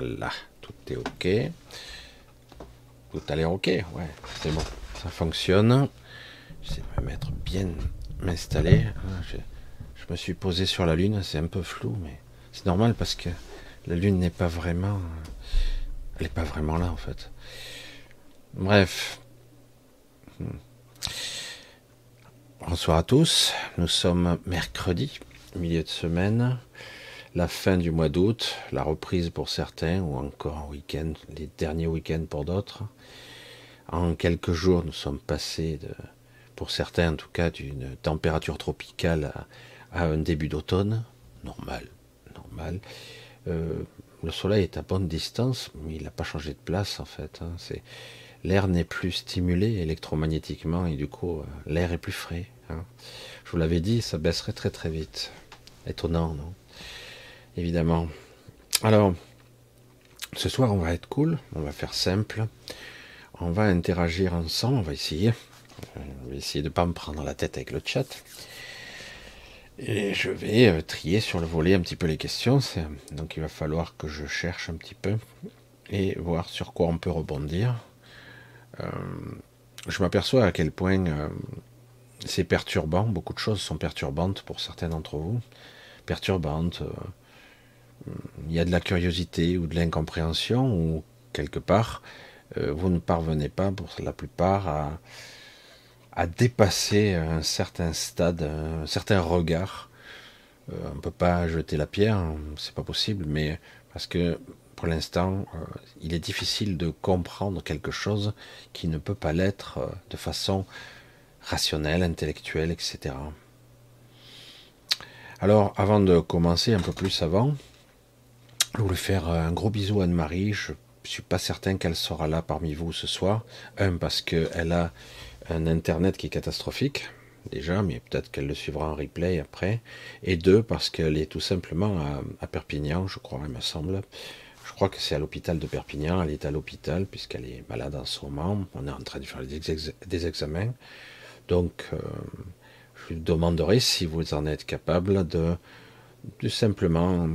Voilà, tout est ok. Tout a l'air ok, ouais, c'est bon, ça fonctionne. J'essaie de me mettre bien m'installer. Ah, je, me suis posé sur la Lune, c'est un peu flou, mais c'est normal parce que la Lune n'est pas vraiment. Elle n'est pas vraiment là en fait. Bref. Bonsoir à tous. Nous sommes mercredi, milieu de semaine, la fin du mois d'août, la reprise pour certains, ou encore un week-end, les derniers week-ends pour d'autres. En quelques jours, nous sommes passés, de, pour certains en tout cas, d'une température tropicale à, un début d'automne. Normal, normal. Euh, le soleil est à bonne distance, mais il n'a pas changé de place en fait. Hein. C'est l'air n'est plus stimulé électromagnétiquement et du coup euh, l'air est plus frais. Hein. Je vous l'avais dit, ça baisserait très très vite. Étonnant, non? Évidemment. Alors, ce soir on va être cool, on va faire simple on va interagir ensemble, on va essayer. On va essayer de ne pas me prendre la tête avec le chat. Et je vais euh, trier sur le volet un petit peu les questions. Donc il va falloir que je cherche un petit peu et voir sur quoi on peut rebondir. Euh, je m'aperçois à quel point euh, c'est perturbant. Beaucoup de choses sont perturbantes pour certains d'entre vous. Perturbantes. Il y a de la curiosité ou de l'incompréhension ou quelque part euh, vous ne parvenez pas, pour la plupart, à, dépasser un certain stade, un certain regard. Euh, on ne peut pas jeter la pierre, c'est pas possible, mais parce que pour l'instant, euh, il est difficile de comprendre quelque chose qui ne peut pas l'être de façon rationnelle, intellectuelle, etc. Alors, avant de commencer un peu plus avant, je voulais faire un gros bisou à Anne-Marie. Je je suis pas certain qu'elle sera là parmi vous ce soir. Un, parce qu'elle a un internet qui est catastrophique, déjà, mais peut-être qu'elle le suivra en replay après. Et deux, parce qu'elle est tout simplement à, Perpignan, je crois, il me semble. Je crois que c'est à l'hôpital de Perpignan. Elle est à l'hôpital puisqu'elle est malade en ce moment. On est en train de faire des, examens. Donc, euh, je lui demanderai si vous en êtes capable de, de simplement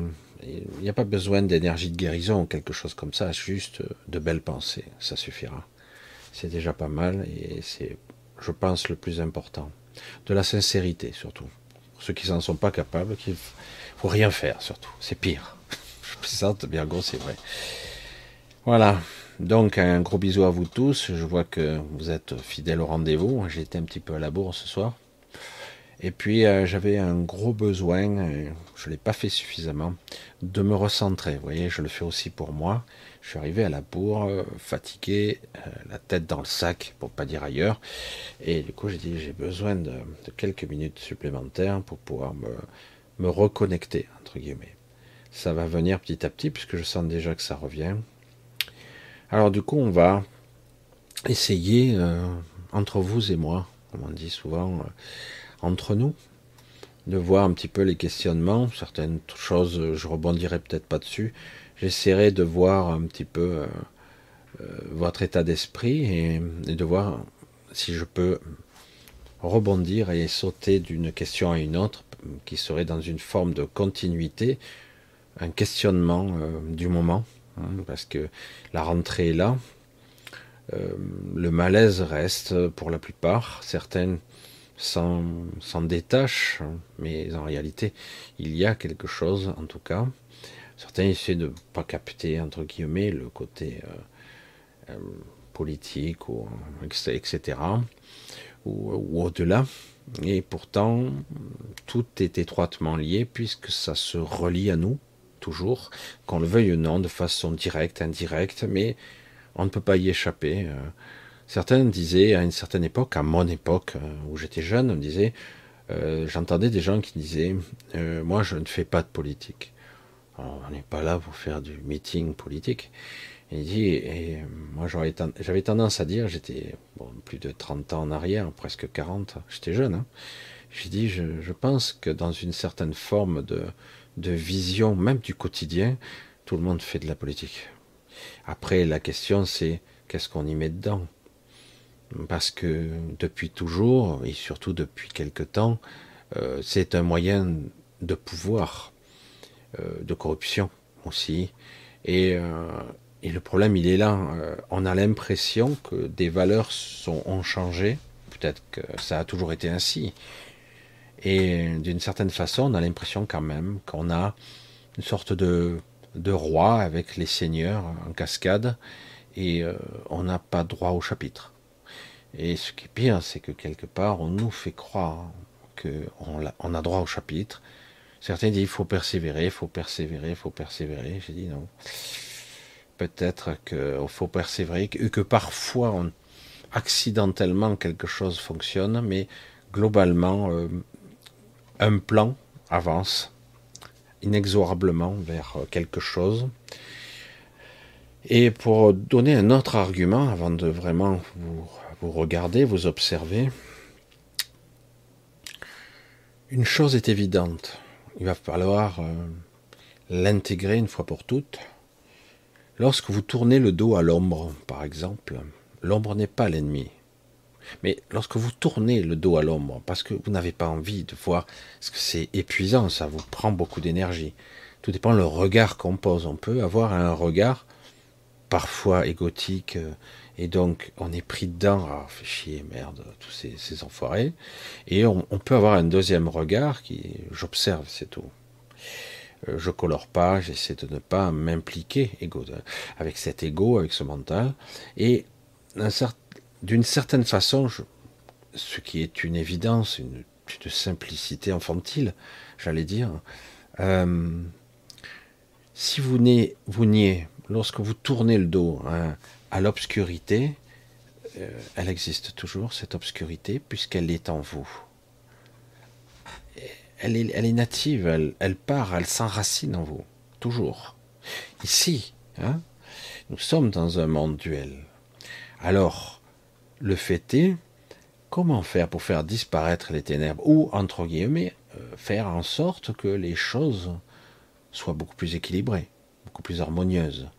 il n'y a pas besoin d'énergie de guérison ou quelque chose comme ça, juste de belles pensées, ça suffira. C'est déjà pas mal et c'est, je pense, le plus important. De la sincérité surtout. Pour ceux qui n'en sont pas capables, qu'il faut rien faire surtout. C'est pire. Je plaisante, bien gros, c'est vrai. Voilà. Donc un gros bisou à vous tous. Je vois que vous êtes fidèles au rendez-vous. J'ai été un petit peu à la bourre ce soir. Et puis euh, j'avais un gros besoin, je ne l'ai pas fait suffisamment, de me recentrer. Vous voyez, je le fais aussi pour moi. Je suis arrivé à la bourre, euh, fatigué, euh, la tête dans le sac, pour pas dire ailleurs. Et du coup, j'ai dit, j'ai besoin de, quelques minutes supplémentaires pour pouvoir me, me, reconnecter, entre guillemets. Ça va venir petit à petit, puisque je sens déjà que ça revient. Alors du coup, on va essayer, entre vous et moi, comme on dit souvent, entre nous, de voir un petit peu les questionnements. Certaines choses, je rebondirai peut-être pas dessus. J'essaierai de voir un petit peu euh, euh, votre état d'esprit et, de voir si je peux rebondir et sauter d'une question à une autre qui serait dans une forme de continuité, un questionnement euh, du moment, hein, parce que la rentrée est là. le malaise reste pour la plupart. Certaines s'en détache, mais en réalité, il y a quelque chose, en tout cas. Certains essaient de ne pas capter, entre guillemets, le côté euh, euh, politique, ou, etc., ou, au-delà. Et pourtant, tout est étroitement lié, puisque ça se relie à nous, toujours, qu'on le veuille ou non, de façon directe, indirecte, mais on ne peut pas y échapper. Euh, Certains disaient à une certaine époque, à mon époque euh, où j'étais jeune, on disait, euh, j'entendais des gens qui disaient, euh, moi je ne fais pas de politique. on n'est pas là pour faire du meeting politique. Et il dit, moi j'avais tendance à dire, j'étais plus de 30 ans en arrière, presque 40, j'étais jeune. Hein. J'ai dit, je, pense que dans une certaine forme de vision, même du quotidien, tout le monde fait de la politique. Après, la question c'est qu'est-ce qu'on y met dedans? Parce que depuis toujours, et surtout depuis quelque temps, euh, c'est un moyen de pouvoir, euh, de corruption aussi, Et, euh, et le problème, il est là. On a l'impression que des valeurs sont, ont changé. Peut-être que ça a toujours été ainsi. Et d'une certaine façon, on a l'impression quand même qu'on a une sorte de, de roi avec les seigneurs en cascade et on n'a pas droit au chapitre. Et ce qui est pire, c'est que quelque part, on nous fait croire qu'on on a droit au chapitre. Certains disent il faut persévérer, il faut persévérer, il faut persévérer. J'ai dit non. Peut-être qu'il faut persévérer, que, que parfois, accidentellement, quelque chose fonctionne, mais globalement, euh, un plan avance inexorablement vers quelque chose. Et pour donner un autre argument, avant de vraiment vous, vous regarder, vous observer, une chose est évidente. Il va falloir euh, l'intégrer une fois pour toutes. Lorsque vous tournez le dos à l'ombre, par exemple, l'ombre n'est pas l'ennemi. Mais lorsque vous tournez le dos à l'ombre, parce que vous n'avez pas envie de voir, parce que c'est épuisant, ça vous prend beaucoup d'énergie. Tout dépend le regard qu'on pose. On peut avoir un regard parfois égotique, euh, et donc on est pris dedans, ah, fait chier, merde, tous ces, enfoirés. Et on, peut avoir un deuxième regard qui, j'observe, c'est tout. Euh, je colore pas, j'essaie de ne pas m'impliquer avec cet ego, avec ce mental. Et d'une certaine façon, ce qui est une évidence, une, simplicité infantile, j'allais dire, euh, si vous niez, lorsque vous tournez le dos hein, à l'obscurité, euh, elle existe toujours, cette obscurité, puisqu'elle est en vous. Elle est, native, elle, elle part, elle s'enracine en vous, toujours. Ici, hein, nous sommes dans un monde duel. Alors, le fait est, comment faire pour faire disparaître les ténèbres ou, entre guillemets, euh, faire en sorte que les choses soient beaucoup plus équilibrées, beaucoup plus harmonieuses?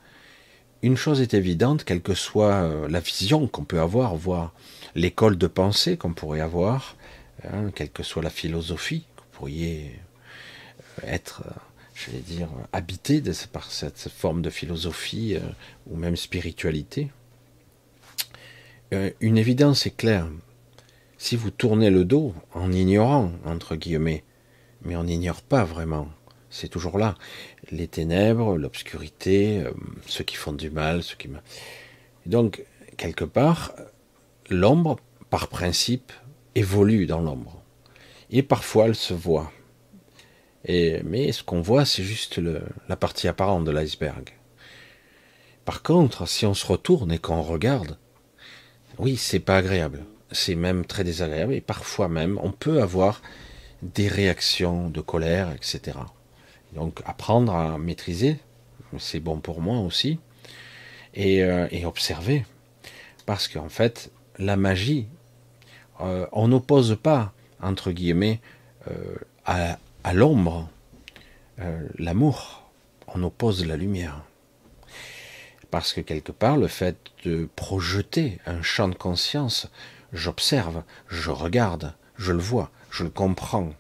Une chose est évidente, quelle que soit euh, la vision qu'on peut avoir, voire l'école de pensée qu'on pourrait avoir, hein, quelle que soit la philosophie que vous pourriez euh, être, je vais dire, habité par cette forme de philosophie ou même spiritualité, euh, une évidence est claire. Si vous tournez le dos en ignorant, entre guillemets, mais on n'ignore pas vraiment, c'est toujours là. Les ténèbres, l'obscurité, euh, ceux qui font du mal, ceux qui... Donc, quelque part, l'ombre, par principe, évolue dans l'ombre. Et parfois, elle se voit. Mais ce qu'on voit, c'est juste la partie apparente de l'iceberg. Par contre, si on se retourne et qu'on regarde, oui, c'est pas agréable. C'est même très désagréable et parfois même on peut avoir des réactions de colère, etc. Donc apprendre à maîtriser, c'est bon pour moi aussi, et, euh, observer. Parce qu'en fait, la magie, euh, on n'oppose pas, entre guillemets, euh, à, à l'ombre l'amour, on oppose la lumière. Parce que quelque part, le fait de projeter un champ de conscience, j'observe, je regarde, je le vois, je le comprends.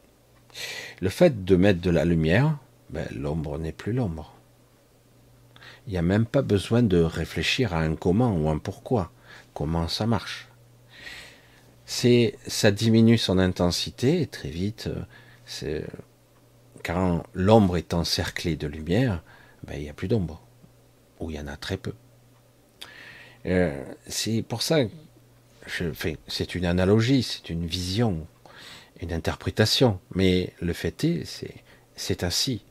Le fait de mettre de la lumière, ben, l'ombre n'est plus l'ombre. Il n'y a même pas besoin de réfléchir à un comment ou un pourquoi, comment ça marche? C'est, ça diminue son intensité très vite, c'est, quand l'ombre est encerclée de lumière, ben, il n'y a plus d'ombre où il y en a très peu. Euh, c'est pour ça, je c'est une analogie, c'est une vision, une interprétation, mais le fait est, c'est, c'est ainsi.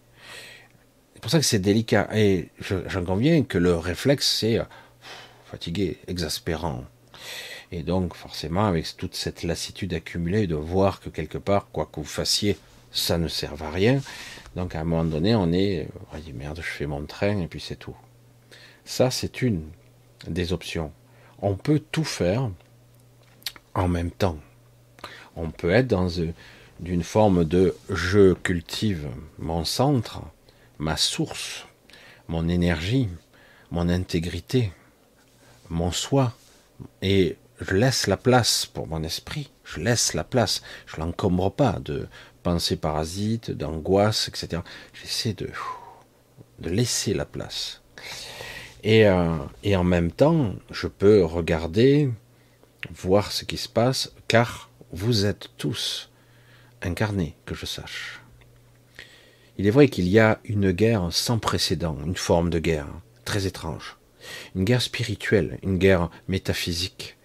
C'est pour ça que c'est délicat. Et j'en conviens que le réflexe, c'est fatigué, exaspérant. Et donc, forcément, avec toute cette lassitude accumulée, de voir que quelque part, quoi que vous fassiez, ça ne sert à rien. Donc, à un moment donné, on est, on dit merde, je fais mon train, et puis c'est tout. Ça, c'est une des options. On peut tout faire en même temps. On peut être dans une forme de je cultive mon centre, ma source, mon énergie, mon intégrité, mon soi, et je laisse la place pour mon esprit, je laisse la place, je l'encombre pas de pensées parasites, d'angoisse, etc. J'essaie de, de laisser la place. Et, euh, et en même temps, je peux regarder, voir ce qui se passe, car vous êtes tous incarnés, que je sache. Il est vrai qu'il y a une guerre sans précédent, une forme de guerre très étrange, une guerre spirituelle, une guerre métaphysique,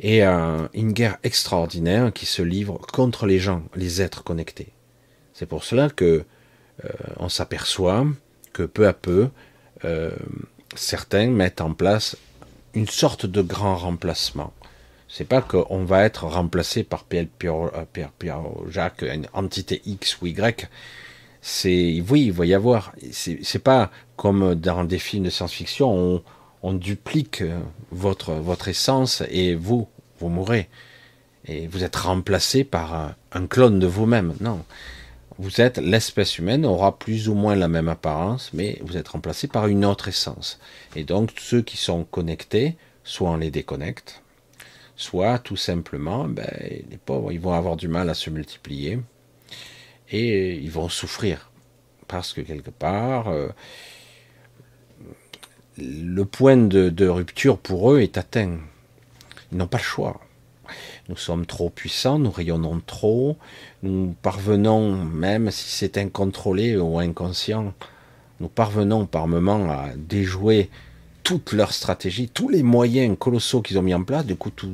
et euh, une guerre extraordinaire qui se livre contre les gens, les êtres connectés. C'est pour cela que euh, on s'aperçoit que peu à peu, euh, certains mettent en place une sorte de grand remplacement. C'est pas qu'on va être remplacé par Pierre, Pierre, Pierre, Jacques, une entité X ou Y. C'est oui, il va y avoir. C'est pas comme dans des films de science-fiction, on, duplique votre votre essence et vous vous mourrez et vous êtes remplacé par un clone de vous-même. Non, vous êtes l'espèce humaine aura plus ou moins la même apparence, mais vous êtes remplacé par une autre essence. Et donc ceux qui sont connectés, soit on les déconnecte, soit tout simplement, ben, les pauvres, ils vont avoir du mal à se multiplier et ils vont souffrir parce que quelque part, euh, le point de, rupture pour eux est atteint. Ils n'ont pas le choix. Nous sommes trop puissants, nous rayonnons trop, nous parvenons, même si c'est incontrôlé ou inconscient, nous parvenons par moments à déjouer toute leur stratégie, tous les moyens colossaux qu'ils ont mis en place, du coup tout,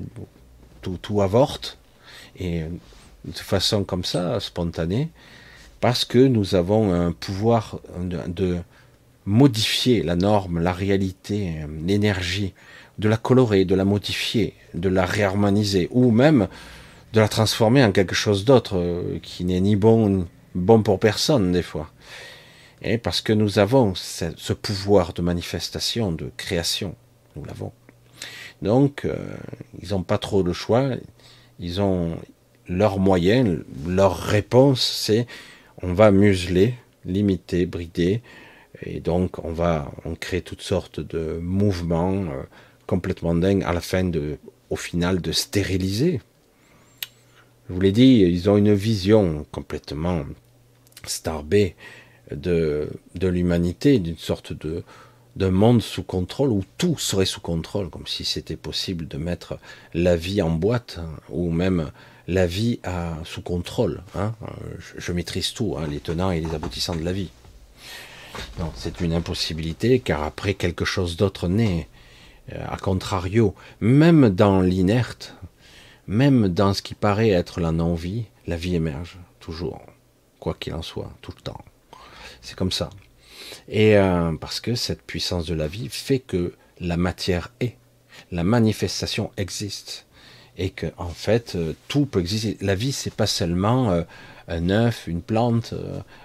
tout, tout avorte, et de façon comme ça, spontanée, parce que nous avons un pouvoir de, modifier la norme, la réalité, l'énergie, de la colorer, de la modifier, de la réharmoniser, ou même de la transformer en quelque chose d'autre euh, qui n'est ni bon bon pour personne des fois. Et parce que nous avons ce, pouvoir de manifestation, de création, nous l'avons. Donc, euh, ils n'ont pas trop le choix. Ils ont leur moyen, leur réponse, c'est on va museler, limiter, brider, et donc on va on crée toutes sortes de mouvements euh, complètement dingues à la fin de, au final, de stériliser. Je vous l'ai dit, ils ont une vision complètement starbée de, de l'humanité, d'une sorte de, de monde sous contrôle où tout serait sous contrôle, comme si c'était possible de mettre la vie en boîte hein, ou même la vie à, sous contrôle. Hein. Je, maîtrise tout, hein, les tenants et les aboutissants de la vie. C'est une impossibilité car après quelque chose d'autre naît. Euh, a contrario, même dans l'inerte, même dans ce qui paraît être la non-vie, la vie émerge, toujours, quoi qu'il en soit, tout le temps. C'est comme ça. Et euh, parce que cette puissance de la vie fait que la matière est, la manifestation existe, et que en fait euh, tout peut exister. La vie, c'est pas seulement euh, un œuf, une plante,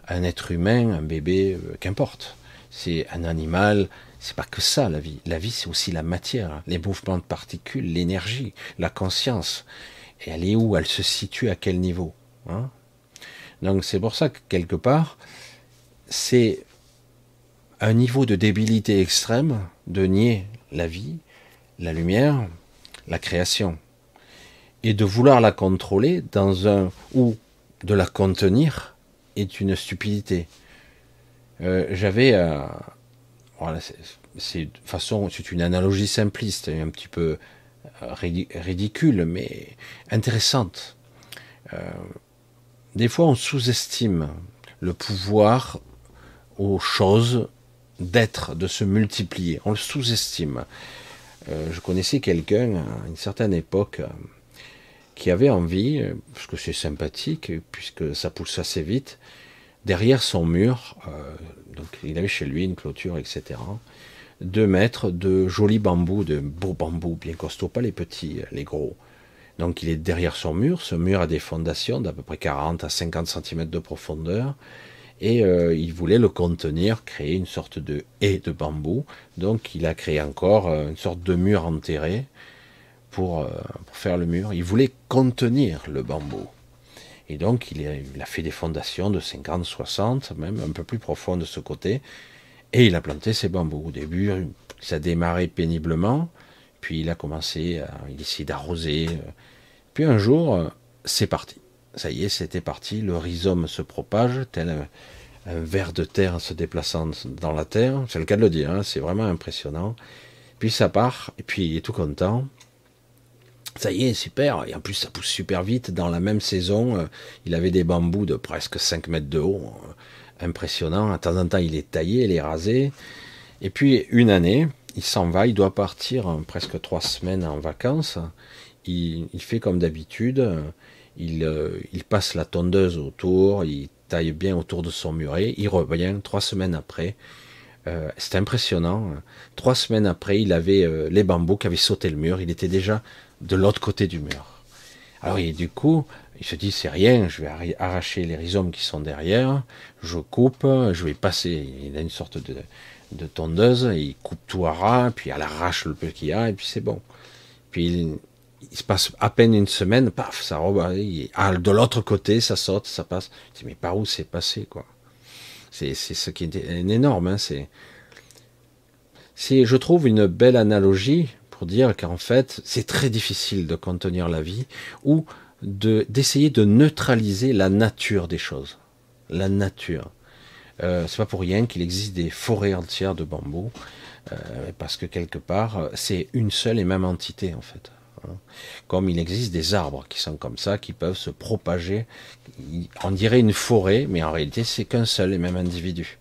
un être humain, un bébé, qu'importe. C'est un animal, c'est pas que ça la vie. La vie, c'est aussi la matière, les mouvements de particules, l'énergie, la conscience. Et elle est où? Elle se situe à quel niveau hein? Donc c'est pour ça que quelque part, c'est un niveau de débilité extrême de nier la vie, la lumière, la création, et de vouloir la contrôler dans un ou de la contenir est une stupidité. Euh, J'avais euh, voilà, c'est façon, c'est une analogie simpliste, un petit peu euh, ridicule, mais intéressante. Des fois, on sous-estime le pouvoir aux choses d'être, de se multiplier. On le sous-estime. Je connaissais quelqu'un à une certaine époque qui avait envie, parce que c'est sympathique, puisque ça pousse assez vite, derrière son mur, donc il avait chez lui une clôture, etc. Deux mètres de jolis bambous, de beaux bambous bien costauds, pas les petits, les gros. Donc il est derrière son mur. Ce mur a des fondations d'à peu près 40 à 50 cm de profondeur. Et euh, il voulait le contenir, créer une sorte de haie de bambou. Donc il a créé encore euh, une sorte de mur enterré pour, euh, pour faire le mur. Il voulait contenir le bambou. Et donc, il a, fait des fondations de 50, 60, même un peu plus profondes de ce côté. Et il a planté ses bambous. Au début, ça a démarré péniblement. Puis il a commencé à essayer d'arroser. Puis un jour, c'est parti. Ça y est, c'était parti. Le rhizome se propage, tel un ver de terre se déplaçant dans la terre. C'est le cas de le dire, hein, c'est vraiment impressionnant. Puis ça part, et puis il est tout content. Ça y est, super. Et en plus, ça pousse super vite. Dans la même saison, euh, il avait des bambous de presque 5 mètres de haut. Euh, impressionnant. De temps en temps, il est taillé, il est rasé. Et puis, une année, il s'en va. Il doit partir hein, presque trois semaines en vacances. Il, fait comme d'habitude. Il, euh, passe la tondeuse autour. Il taille bien autour de son muret. Il revient trois semaines après. Euh, c'est impressionnant. Trois semaines après, il avait les bambous qui avaient sauté le mur. Il était déjà de l'autre côté du mur. Alors et du coup, il se dit c'est rien, je vais arracher les rhizomes qui sont derrière, je coupe, je vais passer, il a une sorte de, de tondeuse, il coupe tout à ras, puis elle arrache le peu qu'il y a, et puis c'est bon. Puis il, se passe à peine une semaine, paf, ça rebondit, de l'autre côté, ça saute, ça passe. Je dis, mais par où c'est passé, quoi? C'est ce qui est énorme, hein. C'est, je trouve, une belle analogie pour dire qu'en fait, c'est très difficile de contenir la vie ou de d'essayer de neutraliser la nature des choses. La nature. Euh, c'est pas pour rien qu'il existe des forêts entières de bambou, euh, parce que quelque part, c'est une seule et même entité en fait. Hein. Comme il existe des arbres qui sont comme ça, qui peuvent se propager. On dirait une forêt, mais en réalité, c'est qu'un seul et même individu.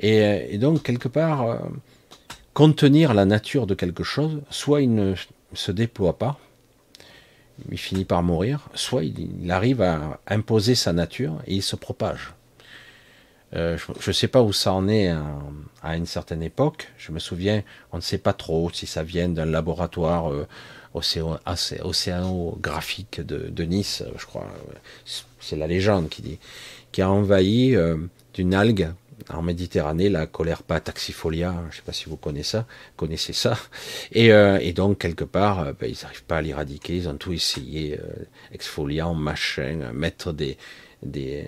Et, et donc, quelque part, euh, contenir la nature de quelque chose, soit il ne se déploie pas, il finit par mourir, soit il, arrive à imposer sa nature et il se propage. Euh, je ne sais pas où ça en est à, une certaine époque. Je me souviens, on ne sait pas trop si ça vient d'un laboratoire euh, océanographique de, Nice, je crois. C'est la légende qui dit, qui a envahi euh, d'une algue en Méditerranée, la pas taxifolia, je ne sais pas si vous connaissez ça, connaissez ça. Et, euh, donc, quelque part, euh, ben, ils n'arrivent pas à l'éradiquer, ils ont tout essayé, euh, exfoliant, machin, mettre des, des,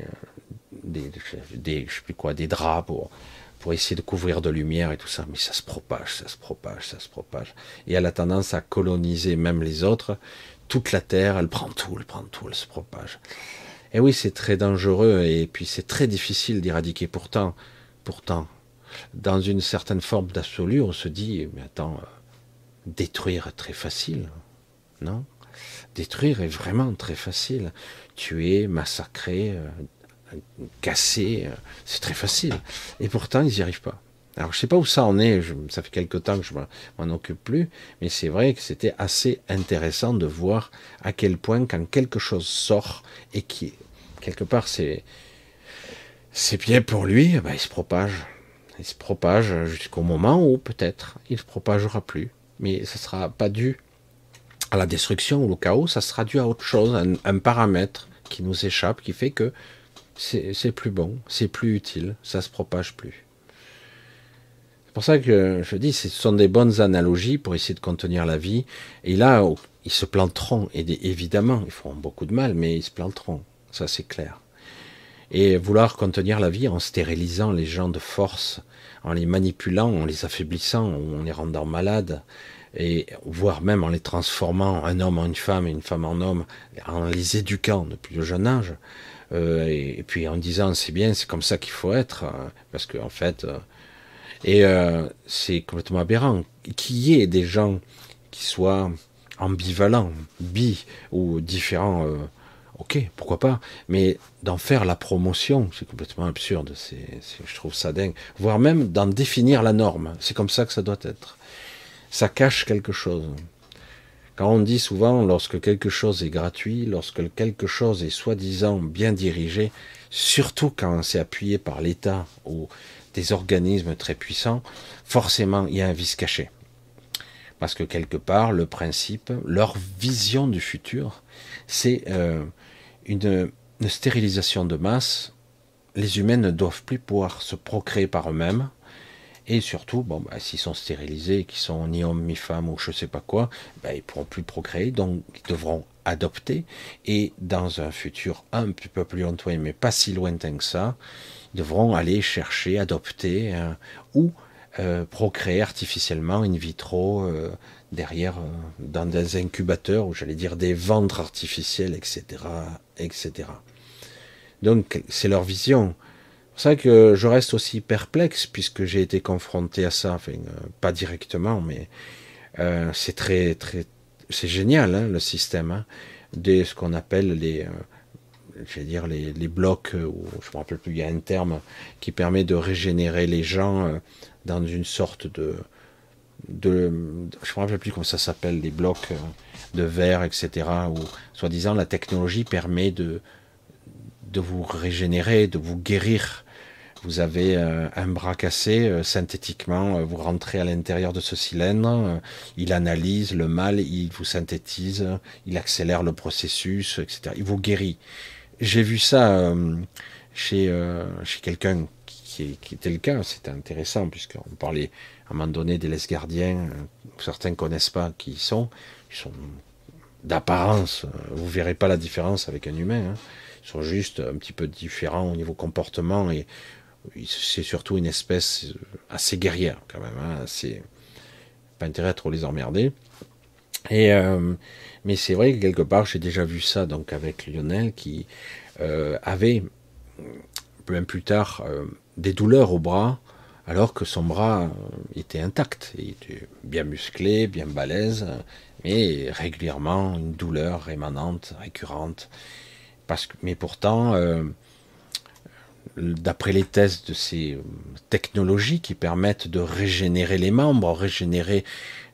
sais plus quoi, des draps pour, pour essayer de couvrir de lumière et tout ça, mais ça se propage, ça se propage, ça se propage. Et elle a tendance à coloniser même les autres. Toute la Terre, elle prend tout, elle prend tout, elle se propage. Et oui, c'est très dangereux et puis c'est très difficile d'éradiquer. Pourtant, pourtant, dans une certaine forme d'absolu, on se dit, mais attends, détruire est très facile, non? Détruire est vraiment très facile. Tuer, massacrer, euh, casser, euh, c'est très facile. Et pourtant, ils n'y arrivent pas. Alors, je sais pas où ça en est. ça fait quelque temps que je m'en occupe plus, mais c'est vrai que c'était assez intéressant de voir à quel point quand quelque chose sort et qui quelque part c'est c'est bien pour lui, eh ben, il se propage. Il se propage jusqu'au moment où peut-être il ne se propagera plus, mais ce sera pas dû à la destruction ou au chaos, ça sera dû à autre chose, un, un paramètre qui nous échappe, qui fait que c'est plus bon, c'est plus utile, ça se propage plus. Pour ça que je dis, ce sont des bonnes analogies pour essayer de contenir la vie. Et là, ils se planteront, et évidemment, ils feront beaucoup de mal, mais ils se planteront, ça c'est clair. Et vouloir contenir la vie en stérilisant les gens de force, en les manipulant, en les affaiblissant, en les rendant malades, et voire même en les transformant un homme en une femme et une femme en homme, en les éduquant depuis le jeune âge, euh, et, puis en disant c'est bien, c'est comme ça qu'il faut être, hein, parce qu'en en fait, euh, et euh, c'est complètement aberrant. Qu'il y ait des gens qui soient ambivalents, bi ou différents, euh, ok, pourquoi pas. Mais d'en faire la promotion, c'est complètement absurde. C'est, je trouve ça dingue. Voire même d'en définir la norme. C'est comme ça que ça doit être. Ça cache quelque chose. Quand on dit souvent, lorsque quelque chose est gratuit, lorsque quelque chose est soi-disant bien dirigé, surtout quand c'est appuyé par l'État ou des organismes très puissants, forcément il y a un vice caché. Parce que quelque part, le principe, leur vision du futur, c'est euh, une, stérilisation de masse. Les humains ne doivent plus pouvoir se procréer par eux-mêmes. Et surtout, bon, bah, s'ils sont stérilisés, qu'ils sont ni hommes ni femmes ou je sais pas quoi, bah, ils pourront plus procréer, donc ils devront adopter. Et dans un futur un petit peu plus lointain, mais pas si lointain que ça, devront aller chercher, adopter euh, ou euh, procréer artificiellement in vitro euh, derrière dans des incubateurs ou j'allais dire des ventres artificiels, etc., etc. Donc c'est leur vision. C'est ça que je reste aussi perplexe puisque j'ai été confronté à ça, enfin pas directement, mais c'est très très c'est génial hein, le système hein, de ce qu'on appelle les je vais dire les, les blocs ou je me rappelle plus il y a un terme qui permet de régénérer les gens dans une sorte de de, je me rappelle plus comment ça s'appelle, des blocs euh, de verre, etc. Où, soi-disant, la technologie permet de, de vous régénérer, de vous guérir. Vous avez euh, un bras cassé, euh, synthétiquement, vous rentrez à l'intérieur de ce cylindre, il analyse le mal, il vous synthétise, il accélère le processus, etc. Il vous guérit. J'ai vu ça chez, chez quelqu'un qui, était le cas, c'était intéressant, puisqu'on parlait à un moment donné des gardiens, euh, certains connaissent pas qui ils sont, ils sont d'apparence, euh, vous verrez pas la différence avec un humain, hein. ils sont juste un petit peu différents au niveau comportement et c'est surtout une espèce euh, assez guerrière quand même, hein, pas intérêt à trop les emmerder. Et mais c'est vrai que quelque part j'ai déjà vu ça donc avec Lionel qui avait peu plus tard des douleurs au bras alors que son bras euh, était intact, il était bien musclé, bien balèze, mais régulièrement une douleur rémanente, récurrente. Parce que, mais pourtant, euh, d'après les tests de ces technologies qui permettent de régénérer les membres, régénérer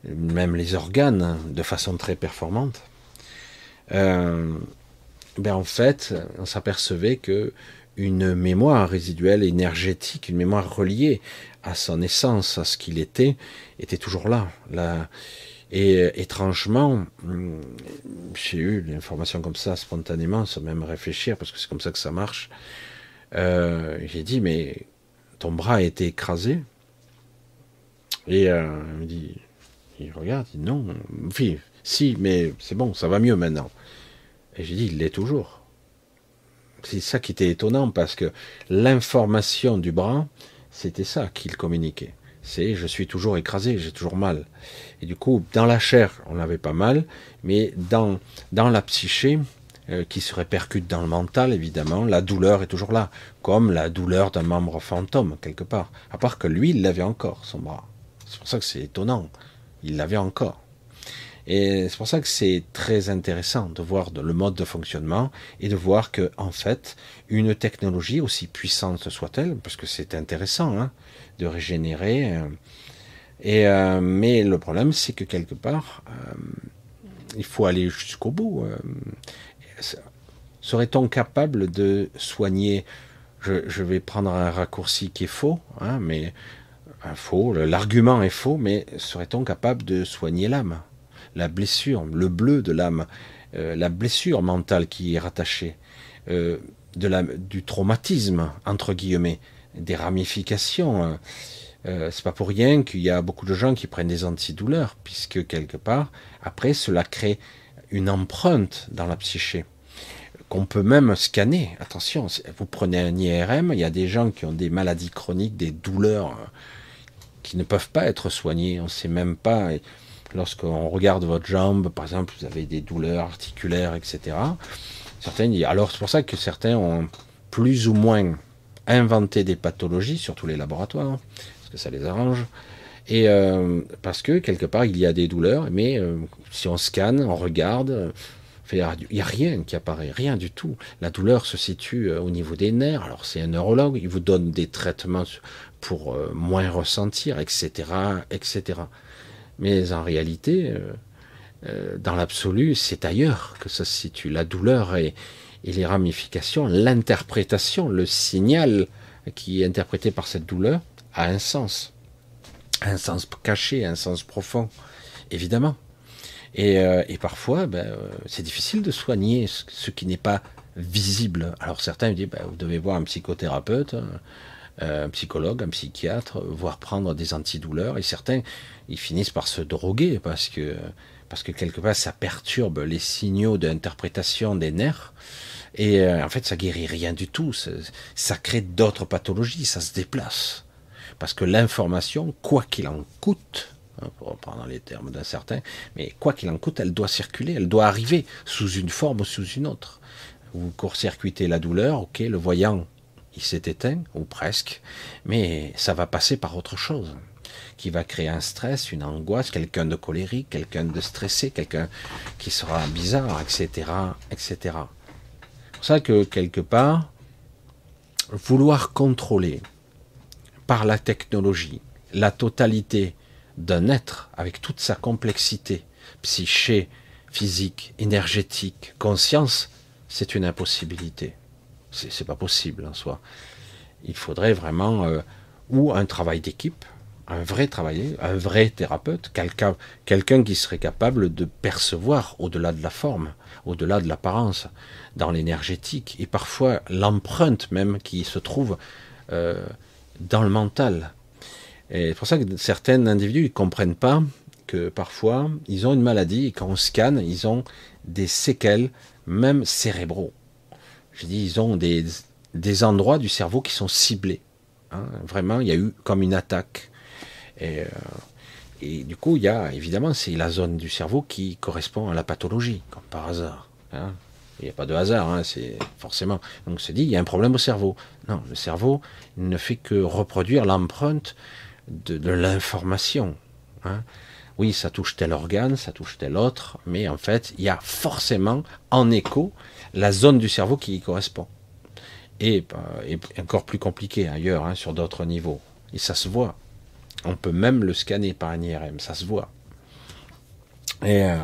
même les organes de façon très performante, euh, ben en fait, on s'apercevait que une mémoire résiduelle énergétique, une mémoire reliée à son essence, à ce qu'il était, était toujours là. là. Et euh, étrangement, hum, j'ai eu l'information comme ça spontanément, sans même réfléchir, parce que c'est comme ça que ça marche. Euh, j'ai dit, mais ton bras a été écrasé Et il me dit, il regarde, il dit non, oui, si, mais c'est bon, ça va mieux maintenant. Et j'ai dit, il l'est toujours. C'est ça qui était étonnant parce que l'information du bras, c'était ça qu'il communiquait. C'est je suis toujours écrasé, j'ai toujours mal. Et du coup, dans la chair, on n'avait pas mal, mais dans, dans la psyché, euh, qui se répercute dans le mental, évidemment, la douleur est toujours là, comme la douleur d'un membre fantôme, quelque part. À part que lui, il l'avait encore, son bras. C'est pour ça que c'est étonnant. Il l'avait encore. Et c'est pour ça que c'est très intéressant de voir le mode de fonctionnement et de voir que, en fait, une technologie, aussi puissante soit-elle, parce que c'est intéressant hein, de régénérer, euh, euh, mais le problème, c'est que quelque part, euh, il faut aller jusqu'au bout. Serait-on capable de soigner je, je, vais prendre un raccourci qui est faux, hein, mais faux. L'argument est faux, mais serait-on capable de soigner l'âme la blessure, le bleu de l'âme, euh, la blessure mentale qui est rattachée, euh, du traumatisme, entre guillemets, des ramifications. Euh, c'est pas pour rien qu'il y a beaucoup de gens qui prennent des antidouleurs, puisque quelque part, après, cela crée une empreinte dans la psyché qu'on peut même scanner. Attention, vous prenez un IRM, il y a des gens qui ont des maladies chroniques, des douleurs qui ne peuvent pas être soignées. On ne sait même pas. Lorsqu'on regarde votre jambe, par exemple, vous avez des douleurs articulaires, etc. Alors c'est pour ça que certains ont plus ou moins inventé des pathologies, surtout les laboratoires, parce que ça les arrange. Et euh, parce que quelque part il y a des douleurs, mais euh, si on scanne, on regarde, il n'y a rien qui apparaît, rien du tout. La douleur se situe euh, au niveau des nerfs. Alors c'est un neurologue, il vous donne des traitements pour moins ressentir, etc., etc. Mais en réalité, euh, euh, dans l'absolu, c'est ailleurs que ça se situe. La douleur et, les ramifications, l'interprétation, le signal qui est interprété par cette douleur a un sens. Un sens caché, un sens profond, évidemment. Et, euh, parfois, ben, c'est difficile de soigner ce, qui n'est pas visible. Alors certains me disent, ben, vous devez voir un psychothérapeute. Hein. Euh, un psychologue, un psychiatre, voire prendre des antidouleurs. Et certains, ils finissent par se droguer parce que, parce que quelque part, ça perturbe les signaux d'interprétation des nerfs. Et euh, en fait, ça guérit rien du tout. Ça, crée d'autres pathologies, ça se déplace. Parce que l'information, quoi qu'il en coûte, pour reprendre les termes d'un certain, mais quoi qu'il en coûte, elle doit circuler, elle doit arriver sous une forme ou sous une autre. Vous court-circuitez la douleur, ok, le voyant il s'est éteint, ou presque, mais ça va passer par autre chose, qui va créer un stress, une angoisse, quelqu'un de colérique, quelqu'un de stressé, quelqu'un qui sera bizarre, etc., etc. C'est pour ça que quelque part, vouloir contrôler par la technologie la totalité d'un être avec toute sa complexité, psyché, physique, énergétique, conscience, c'est une impossibilité. C'est pas possible en soi. Il faudrait vraiment euh, ou un travail d'équipe, un vrai travail, un vrai thérapeute, quelqu'un qui serait capable de percevoir au-delà de la forme, au-delà de l'apparence, dans l'énergétique, et parfois l'empreinte même qui se trouve euh, dans le mental. Et c'est pour ça que certains individus ne comprennent pas que parfois ils ont une maladie et quand on scanne, ils ont des séquelles, même cérébraux. Je dis, ils ont des, des endroits du cerveau qui sont ciblés. Hein. Vraiment, il y a eu comme une attaque. Et, euh, et du coup, il y a évidemment, c'est la zone du cerveau qui correspond à la pathologie, comme par hasard. Hein. Il n'y a pas de hasard, hein, c'est forcément. Donc, on se dit, il y a un problème au cerveau. Non, le cerveau ne fait que reproduire l'empreinte de, l'information. Hein oui, ça touche tel organe, ça touche tel autre, mais en fait, il y a forcément en écho la zone du cerveau qui y correspond. Et, euh, encore plus compliqué ailleurs, hein, sur d'autres niveaux. Et ça se voit. On peut même le scanner par un IRM, ça se voit. Et euh,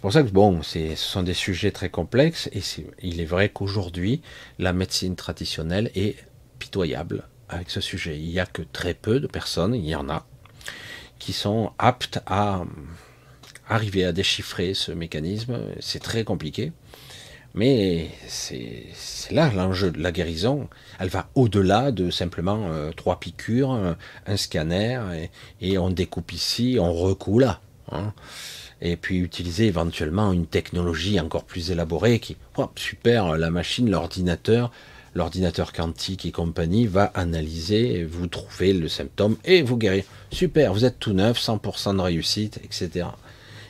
pour ça que bon, ce sont des sujets très complexes. Et il est vrai qu'aujourd'hui, la médecine traditionnelle est pitoyable avec ce sujet. Il n'y a que très peu de personnes, il y en a, qui sont aptes à arriver à déchiffrer ce mécanisme. C'est très compliqué. Mais c'est là l'enjeu de la guérison. Elle va au-delà de simplement euh, trois piqûres, un, scanner, et, on découpe ici, on recoue là. Hein. Et puis utiliser éventuellement une technologie encore plus élaborée qui, super, la machine, l'ordinateur, l'ordinateur quantique et compagnie va analyser, vous trouver le symptôme et vous guérir. Super, vous êtes tout neuf, 100% de réussite, etc.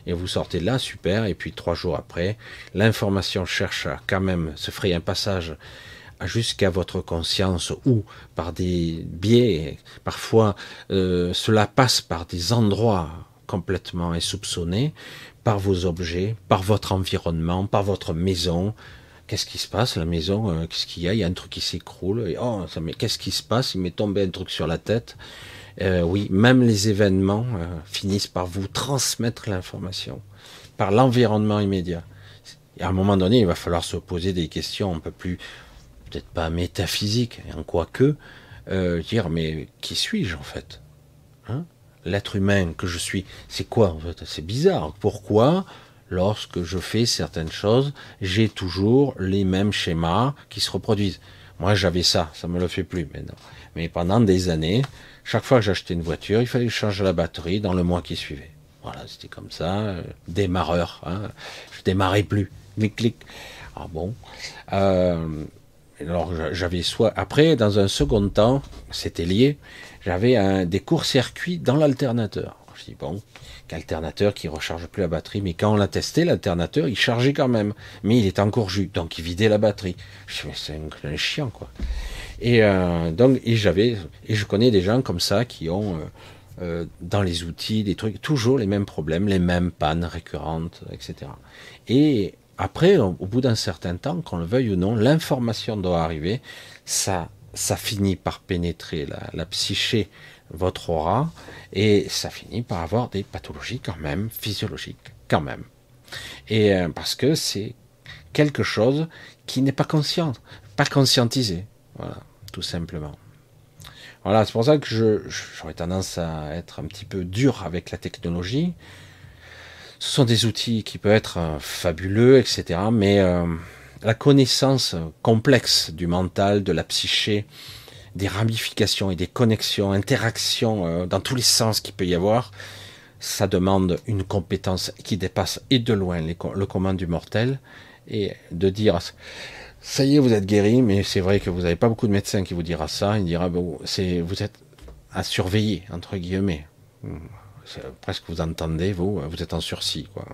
Et vous sortez là, super, et puis trois jours après, l'information cherche à quand même se ferait un passage jusqu'à votre conscience ou par des biais, parfois euh, cela passe par des endroits complètement insoupçonnés, par vos objets, par votre environnement, par votre maison, Qu'est-ce qui se passe la maison euh, Qu'est-ce qu'il y a? Il y a un truc qui s'écroule. Oh, ça, mais qu'est-ce qui se passe? Il m'est tombé un truc sur la tête. Euh, oui, même les événements euh, finissent par vous transmettre l'information par l'environnement immédiat. Et à un moment donné, il va falloir se poser des questions un peu plus, peut-être pas métaphysiques, en quoi que, dire mais qui suis-je en fait hein? L'être humain que je suis, c'est quoi en fait? C'est bizarre. Pourquoi lorsque je fais certaines choses, j'ai toujours les mêmes schémas qui se reproduisent. Moi, j'avais ça, ça me le fait plus maintenant. Mais pendant des années, chaque fois que j'achetais une voiture, il fallait que je change la batterie dans le mois qui suivait. Voilà, c'était comme ça, euh, démarreur. Hein. Je démarrais plus, mais clic. Ah bon. Euh, alors j'avais soit après, dans un second temps, c'était lié. J'avais des courts-circuits dans l'alternateur. Je dis bon, alternateur qui recharge plus la batterie. Mais quand on l'a testé, l'alternateur, il chargeait quand même. Mais il était encore jus. Donc il vidait la batterie. Je me c'est un, chiant, quoi. Et euh, donc, et j'avais, et je connais des gens comme ça qui ont, euh, euh, dans les outils, des trucs, toujours les mêmes problèmes, les mêmes pannes récurrentes, etc. Et après, au, bout d'un certain temps, qu'on le veuille ou non, l'information doit arriver. Ça, ça finit par pénétrer la psyché votre aura, et ça finit par avoir des pathologies quand même, physiologiques, quand même. Et euh, parce que c'est quelque chose qui n'est pas conscient, pas conscientisé, voilà, tout simplement. Voilà, c'est pour ça que j'aurais tendance à être un petit peu dur avec la technologie. Ce sont des outils qui peuvent être euh, fabuleux, etc. Mais euh, la connaissance complexe du mental, de la psyché, des ramifications et des connexions, interactions euh, dans tous les sens qu'il peut y avoir, ça demande une compétence qui dépasse et de loin le commun du mortel. Et de dire, ça y est, vous êtes guéri, mais c'est vrai que vous n'avez pas beaucoup de médecins qui vous dira ça. Il dira, bon, c'est, vous êtes à surveiller, entre guillemets. Presque vous entendez, vous, vous êtes en sursis. Quoi.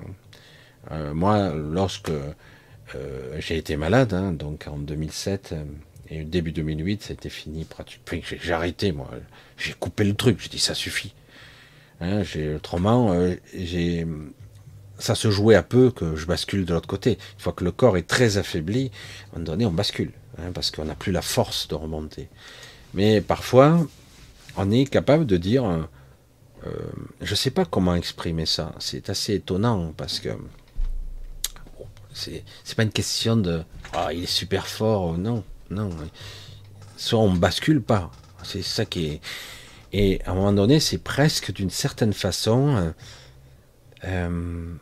Euh, moi, lorsque euh, j'ai été malade, hein, donc en 2007, Et début 2008, ça a été fini pratiquement. J'ai arrêté, moi. J'ai coupé le truc. J'ai dit, ça suffit. Hein, autrement, euh, ça se jouait à peu que je bascule de l'autre côté. Une fois que le corps est très affaibli, à un moment donné, on bascule. Hein, parce qu'on n'a plus la force de remonter. Mais parfois, on est capable de dire, euh, je ne sais pas comment exprimer ça. C'est assez étonnant parce que c'est, c'est pas une question de, ah, il est super fort. Non, non. Soit on bascule pas. C'est ça qui est. Et à un moment donné, c'est presque d'une certaine façon. Euh, euh,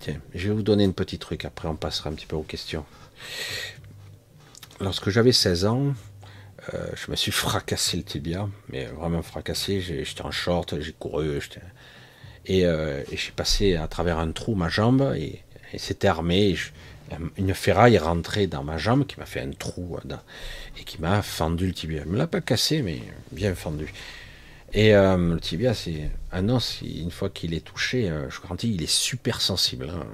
tiens, je vais vous donner une petite truc. Après, on passera un petit peu aux questions. Lorsque j'avais 16 ans, euh, je me suis fracassé le tibia, mais vraiment fracassé. J'étais en short, j'ai couru, et, j'ai passé à travers un trou ma jambe et, c'était armé. Une ferraille rentrée dans ma jambe qui m'a fait un trou euh, et qui m'a fendu le tibia. Elle me l'a pas cassé, mais bien fendu. Et euh, le tibia, c'est un os, une fois qu'il est touché, euh, je garantis, il est super sensible. Hein.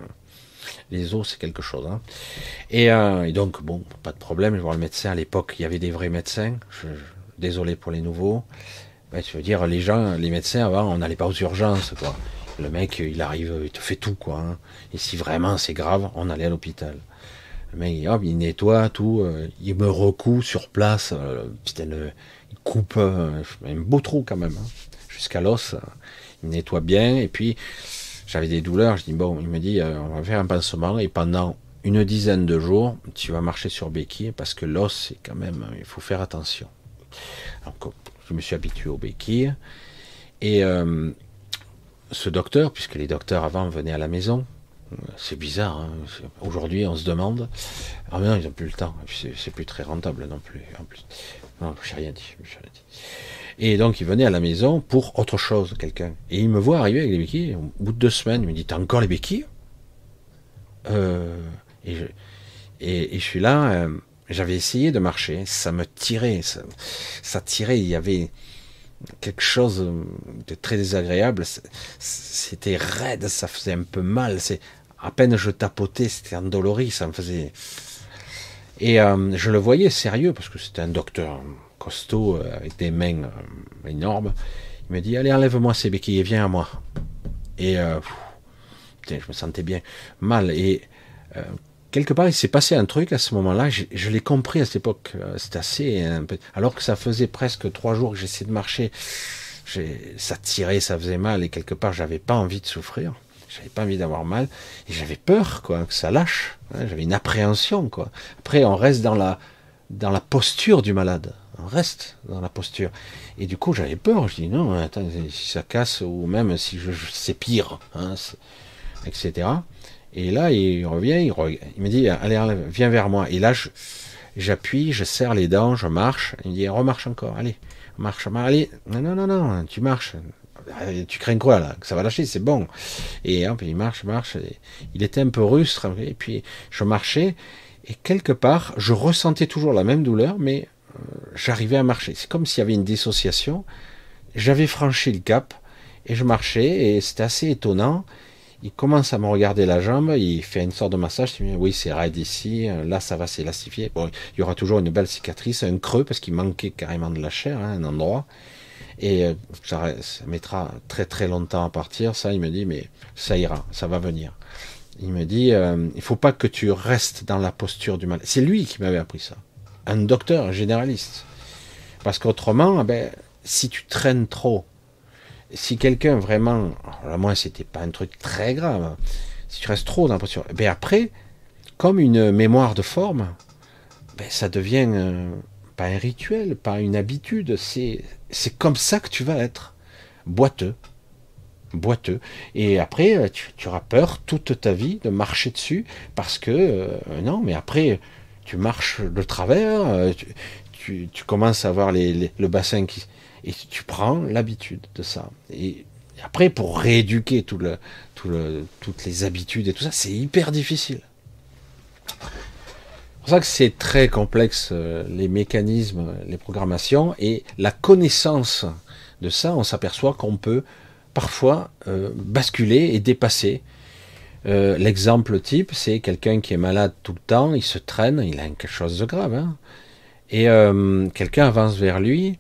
Les os, c'est quelque chose. Hein. Et, donc, bon, pas de problème, je voir le médecin. À l'époque, il y avait des vrais médecins. désolé pour les nouveaux. Ben, tu veux dire, les gens, les médecins, avant, on n'allait pas aux urgences, quoi. Le mec, il arrive, il te fait tout, quoi. Hein. Et si vraiment c'est grave, on allait à l'hôpital. Le mec, il nettoie tout, euh, il me recoue sur place, euh, il coupe euh, un beau trou quand même, hein. jusqu'à l'os. il nettoie bien, et puis j'avais des douleurs, je dis, bon, il me dit, on va faire un pansement, et pendant une dizaine de jours, tu vas marcher sur béquille, parce que l'os, c'est quand même, il faut faire attention. Donc, je me suis habitué aux béquilles, et ce docteur, puisque les docteurs avant venaient à la maison, c'est bizarre. Hein. Aujourd'hui, on se demande. Ah mais non, ils n'ont plus le temps. C'est plus très rentable non plus. En plus. Non, j'ai rien rien dit. Et donc, il venait à la maison pour autre chose, quelqu'un. Et il me voit arriver avec les béquilles. Au bout de deux semaines, il me dit T'as encore les béquilles? Euh, et, je, suis là. Euh, j'avais essayé de marcher. Ça me tirait. Ça tirait. Il y avait quelque chose de très désagréable. C'était raide, ça faisait un peu mal. C'est à peine je tapotais, c'était endolori, ça me faisait. Et euh, je le voyais sérieux parce que c'était un docteur costaud euh, avec des mains euh, énormes. Il me dit allez enlève-moi ces béquilles, viens à moi. Et je me sentais bien mal et quelque part, il s'est passé un truc à ce moment-là. Je, l'ai compris à cette époque. Euh, c'était assez. Peu, alors que ça faisait presque trois jours que j'essayais de marcher, ça tirait, ça faisait mal, et quelque part, j'avais pas envie de souffrir. J'avais pas envie d'avoir mal, et j'avais peur, quoi, que ça lâche. Hein, j'avais une appréhension, quoi. Après, on reste dans la dans la posture du malade. On reste dans la posture. Et du coup, j'avais peur. Je dis non, attends, si ça casse, ou même si je, c'est pire, hein, etc. Et là, il revient, il, me dit, allez, viens vers moi. Et là, j'appuie, je serre les dents, je marche. Il me dit, remarche encore, allez, marche, allez. Non, non, non, tu marches. Tu crains quoi là? Ça va lâcher, c'est bon. Et hop, il marche, marche. il était un peu rustre. Et puis, je marchais. Et quelque part, je ressentais toujours la même douleur, mais euh, j'arrivais à marcher. C'est comme s'il y avait une dissociation. J'avais franchi le cap et je marchais et c'était assez étonnant il commence à me regarder la jambe, il fait une sorte de massage, il me dit, oui c'est raide ici, là ça va s'élastifier. Bon, il y aura toujours une belle cicatrice, un creux, parce qu'il manquait carrément de la chair, hein, un endroit. Et euh, ça, mettra très très longtemps à partir, ça il me dit, mais ça ira, ça va venir. Il me dit, euh, il faut pas que tu restes dans la posture du mal. C'est lui qui m'avait appris ça. Un docteur, un généraliste. Parce qu'autrement, ben, si tu traînes trop, si quelqu'un vraiment, alors moi c'était pas un truc très grave, si tu restes trop dans la posture, ben après, comme une mémoire de forme, ben ça devient euh, pas un rituel, pas une habitude, c'est comme ça que tu vas être, boiteux, boiteux. Et après, euh, tu, auras peur toute ta vie de marcher dessus parce que euh, non, mais après tu marches de travers, tu, commences à voir le bassin qui et tu prends l'habitude de ça. Et après, pour rééduquer toutes les habitudes et tout ça, c'est hyper difficile. C'est pour ça que c'est très complexe, euh, les mécanismes, les programmations, et la connaissance de ça, on s'aperçoit qu'on peut parfois euh, basculer et dépasser. Euh, l'exemple type, c'est quelqu'un qui est malade tout le temps, il se traîne, il a quelque chose de grave. Hein Et quelqu'un avance vers lui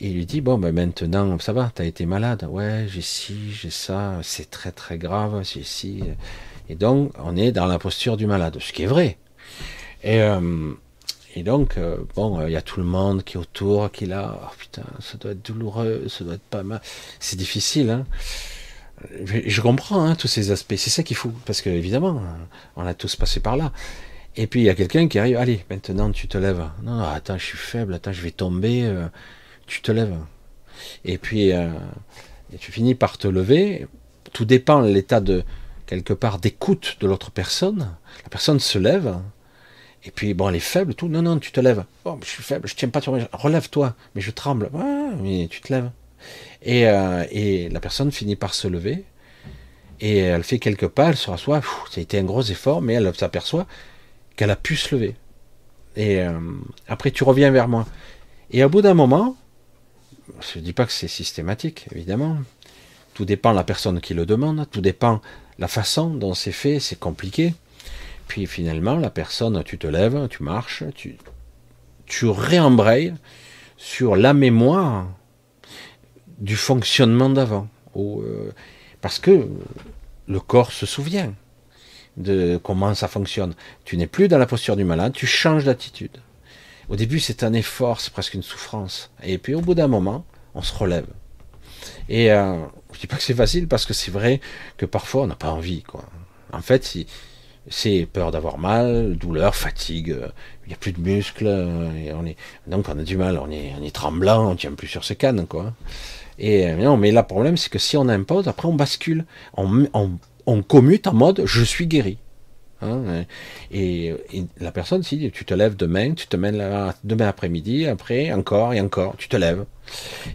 il lui dit bon ben maintenant ça va, t'as été malade, ouais j'ai ci, j'ai ça, c'est très très grave, j'ai ci. Et donc on est dans la posture du malade, ce qui est vrai. Et, euh, et donc euh, bon, il y a tout le monde qui est autour, qui est là, oh putain, ça doit être douloureux, ça doit être pas mal, c'est difficile. Hein je, comprends hein, tous ces aspects. C'est ça qu'il faut, parce que évidemment, on a tous passé par là. Et puis il y a quelqu'un qui arrive, allez, maintenant tu te lèves. Non, attends, je suis faible, attends, je vais tomber. Tu te lèves. Et puis euh, tu finis par te lever. Tout dépend de l'état de quelque part d'écoute de l'autre personne. La personne se lève. Et puis bon, elle est faible, tout. Non, non, tu te lèves. Oh, je suis faible, je tiens pas sur Relève-toi. Mais je tremble. Ah, mais tu te lèves. Et, euh, et, la personne finit par se lever, et elle fait quelques pas, elle se rassoit, ça a été un gros effort, mais elle s'aperçoit qu'elle a pu se lever. Et euh, après, tu reviens vers moi. Et au bout d'un moment, je ne dis pas que c'est systématique, évidemment, tout dépend de la personne qui le demande, tout dépend de la façon dont c'est fait, c'est compliqué. Puis finalement, la personne, tu te lèves, tu marches, tu, tu réembrayes sur la mémoire du fonctionnement d'avant. Euh, parce que le corps se souvient de comment ça fonctionne. Tu n'es plus dans la posture du malade, tu changes d'attitude. Au début, c'est un effort, c'est presque une souffrance. Et puis au bout d'un moment, on se relève. Et euh, je dis pas que c'est facile parce que c'est vrai que parfois on n'a pas envie. Quoi. En fait, c'est peur d'avoir mal, douleur, fatigue, euh, il n'y a plus de muscles, est, donc on a du mal, on est, on est tremblant, on tient plus sur ses cannes. Quoi. Et euh, non, mais le problème, c'est que si on impose, après on bascule, on, commute en mode je suis guéri. Hein, et, la personne, si tu te lèves demain, tu te mènes là, demain après-midi, après encore et encore, tu te lèves.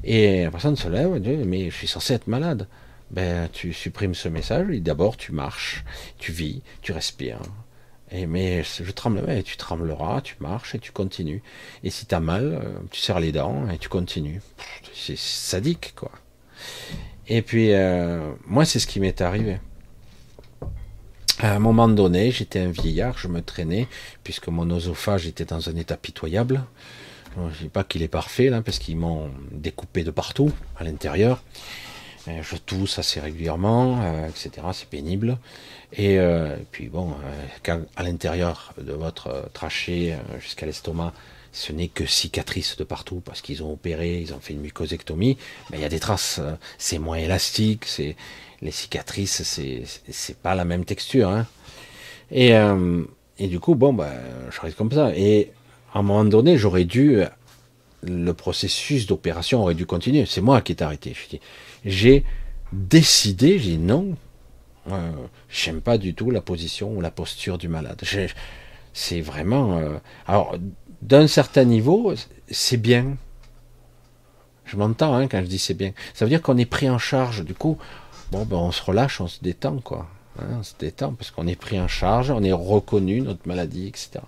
Et la personne se lève, dit, mais je suis censé être malade. Ben, tu supprimes ce message et d'abord tu marches, tu vis, tu respires, et, mais je tremble, tu trembleras, tu marches et tu continues. Et si tu as mal, euh, tu serres les dents et tu continues. C'est sadique, quoi. Et puis, euh, moi, c'est ce qui m'est arrivé. À un moment donné, j'étais un vieillard, je me traînais, puisque mon oesophage était dans un état pitoyable. Je ne dis pas qu'il est parfait, là, parce qu'ils m'ont découpé de partout, à l'intérieur. Euh, je tousse assez régulièrement, etc. C'est pénible. Et euh, puis bon, euh, à l'intérieur de votre euh, trachée jusqu'à l'estomac, ce n'est que cicatrices de partout parce qu'ils ont opéré, ils ont fait une mucosectomie, mais il y a des traces, c'est moins élastique, c'est les cicatrices, c'est pas la même texture. Hein. Et, et du coup, bon, bah, je reste comme ça. Et à un moment donné, j'aurais dû, le processus d'opération aurait dû continuer. C'est moi qui ai arrêté. J'ai décidé, j'ai dit non, euh, J'aime pas du tout la position ou la posture du malade. C'est vraiment. Euh, alors, d'un certain niveau, c'est bien. Je m'entends hein, quand je dis c'est bien. Ça veut dire qu'on est pris en charge. Du coup, bon, ben, on se relâche, on se détend, quoi. Hein, on se détend parce qu'on est pris en charge, on est reconnu, notre maladie, etc.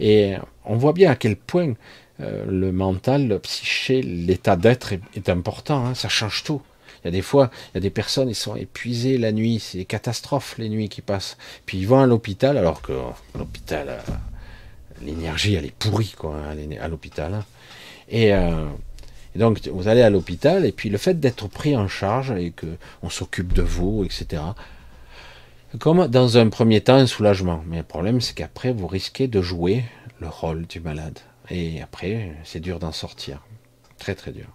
Et on voit bien à quel point euh, le mental, le psyché, l'état d'être est, important. Hein, ça change tout. Il y a des fois, il y a des personnes, ils sont épuisés la nuit, c'est des catastrophes les nuits qui passent. Puis ils vont à l'hôpital, alors que l'hôpital, euh, l'énergie, elle est pourrie, quoi, hein, à l'hôpital. Euh, et, donc, vous allez à l'hôpital, et puis le fait d'être pris en charge et que on s'occupe de vous, etc. Comme dans un premier temps, un soulagement. Mais le problème, c'est qu'après, vous risquez de jouer le rôle du malade. Et après, c'est dur d'en sortir. Très, très dur.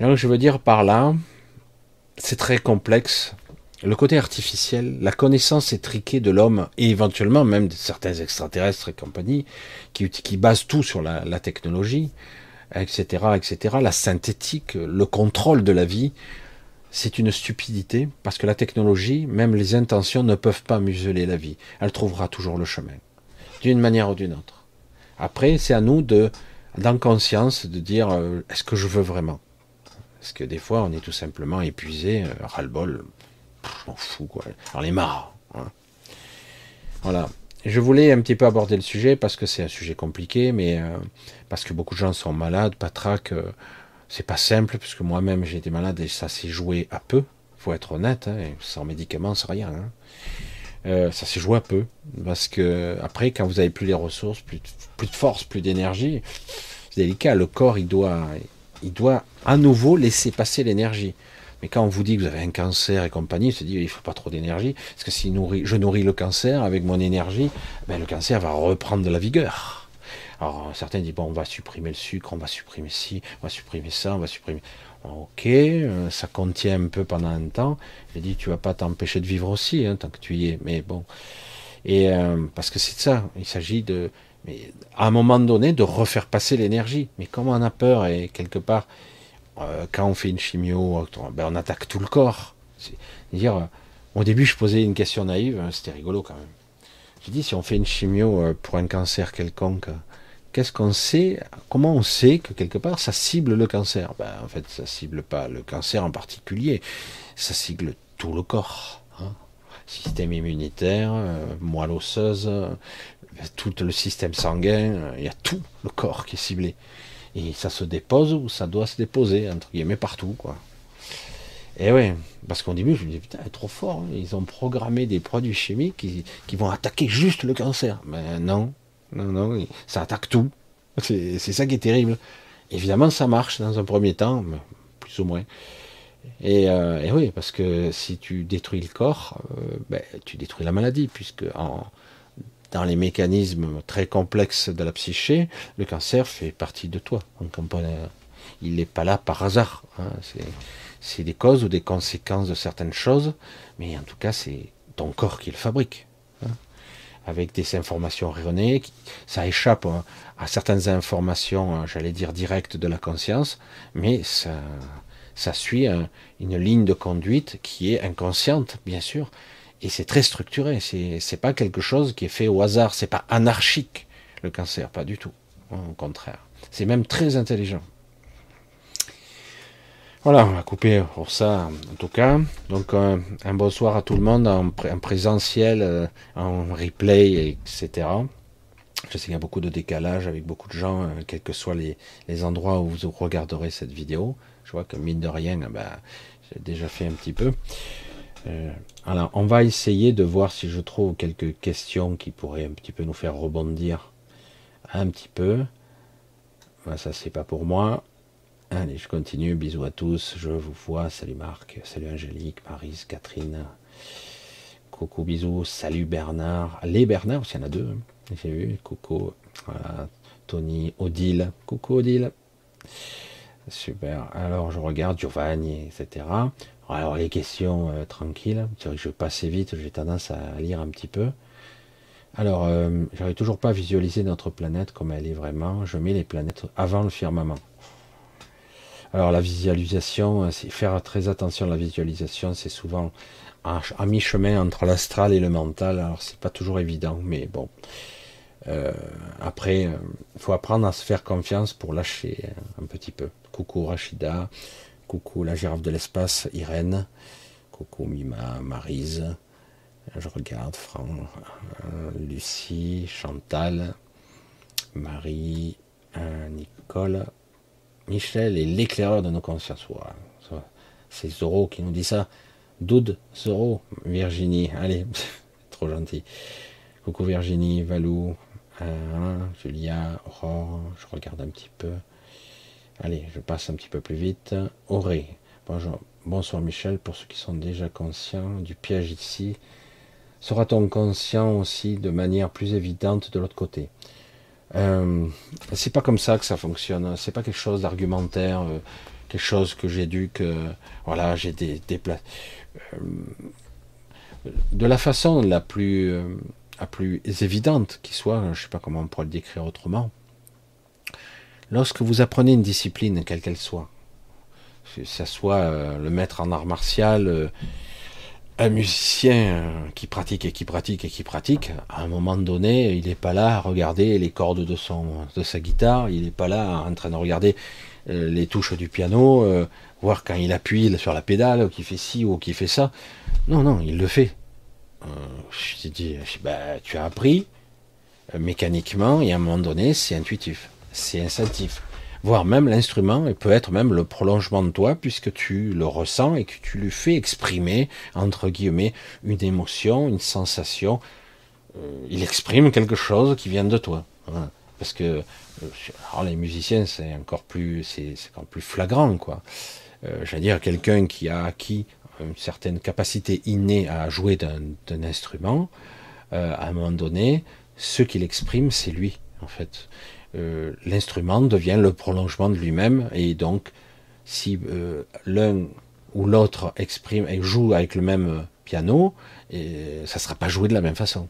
Donc, je veux dire par là, c'est très complexe. Le côté artificiel, la connaissance étriquée de l'homme et éventuellement même de certains extraterrestres et compagnie qui, qui basent tout sur la, la technologie, etc., etc., la synthétique, le contrôle de la vie, c'est une stupidité parce que la technologie, même les intentions ne peuvent pas museler la vie. Elle trouvera toujours le chemin, d'une manière ou d'une autre. Après, c'est à nous de, dans conscience, de dire euh, est-ce que je veux vraiment? Parce que des fois, on est tout simplement épuisé, euh, ras-le-bol, quoi. J'en ai marre. Hein. Voilà. Je voulais un petit peu aborder le sujet parce que c'est un sujet compliqué, mais euh, parce que beaucoup de gens sont malades, patraque. Euh, c'est pas simple, puisque moi-même j'ai été malade et ça s'est joué à peu, faut être honnête, hein, sans médicaments, sans rien. Hein. Euh, ça s'est joué un peu parce que après, quand vous avez plus les ressources, plus, de force, plus d'énergie, c'est délicat. Le corps, il doit, il doit à nouveau laisser passer l'énergie. Mais quand on vous dit que vous avez un cancer et compagnie, se dit il faut pas trop d'énergie, parce que si je nourris le cancer avec mon énergie, ben le cancer va reprendre de la vigueur. Alors certains disent bon on va supprimer le sucre, on va supprimer ci, on va supprimer ça, on va supprimer. Ok, euh, ça contient un peu pendant un temps. Je dis tu vas pas t'empêcher de vivre aussi hein, tant que tu y es. Mais bon, et euh, parce que c'est ça, il s'agit de, à un moment donné, de refaire passer l'énergie. Mais comme on a peur et quelque part, euh, quand on fait une chimio, ben on attaque tout le corps. dire, au début, je posais une question naïve, hein, c'était rigolo quand même. J'ai dit, si on fait une chimio pour un cancer quelconque, qu'est-ce qu'on sait, comment on sait que quelque part ça cible le cancer? Ben, En fait, ça cible pas le cancer en particulier, ça cible tout le corps. Hein. Système immunitaire, euh, moelle osseuse, euh, tout le système sanguin, euh, il y a tout le corps qui est ciblé. Et ça se dépose ou ça doit se déposer, entre guillemets, partout. quoi. Et oui, parce qu'au début, je me disais, putain, trop fort, hein. ils ont programmé des produits chimiques qui, qui vont attaquer juste le cancer. Mais non, non, non, ça attaque tout. C'est ça qui est terrible. Évidemment, ça marche dans un premier temps, plus ou moins. Euh, et, oui, parce que si tu détruis le corps, euh, ben, tu détruis la maladie, puisque dans les mécanismes très complexes de la psyché, le cancer fait partie de toi. il n'est pas là par hasard. Hein. C'est des causes ou des conséquences de certaines choses, mais en tout cas, c'est ton corps qui le fabrique avec des informations erronées, ça échappe hein, à certaines informations, hein, j'allais dire directes de la conscience, mais ça, ça suit une ligne de conduite qui est inconsciente, bien sûr, et c'est très structuré. C'est, c'est pas quelque chose qui est fait au hasard. C'est pas anarchique le cancer, pas du tout. Au contraire, c'est même très intelligent. Voilà, on va couper pour ça en tout cas. Donc euh, un bonsoir à tout le monde en, présentiel, euh, en replay, etc. Je sais qu'il y a beaucoup de décalage avec beaucoup de gens, euh, quels que soient les, endroits où vous regarderez cette vidéo. Je vois que mine de rien, ben, j'ai déjà fait un petit peu. alors on va essayer de voir si je trouve quelques questions qui pourraient un petit peu nous faire rebondir un petit peu. ça c'est pas pour moi. Allez, je continue. Bisous à tous. Je vous vois. Salut Marc. Salut Angélique, Marise, Catherine. Coucou, bisous. Salut Bernard. Les Bernard, il y en a deux. Hein. J'ai vu. Coucou. Voilà. Tony, Odile. Coucou Odile. Super. Alors je regarde Giovanni, etc. Alors les questions euh, tranquilles. C'est vrai que je passe vite. J'ai tendance à lire un petit peu. Alors, euh, j'arrive toujours pas à visualiser notre planète comme elle est vraiment. Je mets les planètes avant le firmament. Alors la visualisation, euh, faire très attention à la visualisation, c'est souvent à, mi-chemin entre l'astral et le mental. Alors c'est pas toujours évident, mais bon. Euh, après, il euh, faut apprendre à se faire confiance pour lâcher un petit peu. Coucou Rachida, coucou la girafe de l'espace, Irène, coucou Mima, Marise, je regarde Franck, Lucie, Chantal, Marie, Nicole, Michel est l'éclaireur de nos consciences. c'est Zoro qui nous dit ça. Doud, Zoro, Virginie, allez, trop gentil. Coucou Virginie, Valou, Julia, Aurore, je regarde un petit peu. Allez, je passe un petit peu plus vite. Auré, bonjour. Bonsoir Michel, pour ceux qui sont déjà conscients du piège ici. Sera-t-on conscient aussi de manière plus évidente de l'autre côté? Euh, c'est pas comme ça que ça fonctionne. C'est pas quelque chose d'argumentaire, euh, quelque chose que j'ai dû que voilà j'ai des, des euh, de la façon la plus la plus évidente qui soit. Je sais pas comment on pourrait le décrire autrement. Lorsque vous apprenez une discipline, quelle qu'elle soit, que ça soit le maître en art martial un musicien qui pratique et qui pratique et qui pratique, à un moment donné, il n'est pas là à regarder les cordes de, son, de sa guitare, il n'est pas là en train de regarder euh, les touches du piano, euh, voir quand il appuie sur la pédale, ou qu'il fait ci ou qu'il fait ça. Non, non, il le fait. Euh, je dit, bah, tu as appris mécaniquement, et à un moment donné, c'est intuitif, c'est instinctif. Voire même l'instrument peut être même le prolongement de toi puisque tu le ressens et que tu lui fais exprimer entre guillemets une émotion, une sensation. Euh, il exprime quelque chose qui vient de toi. Parce que euh, alors les musiciens c'est encore plus c'est encore plus flagrant quoi. Euh, J'allais dire quelqu'un qui a acquis une certaine capacité innée à jouer d'un instrument, à un moment donné, ce qu'il exprime, c'est lui, en fait. Euh, l'instrument devient le prolongement de lui-même, et donc, si euh, l'un ou l'autre exprime et joue avec le même piano, et ça ne sera pas joué de la même façon.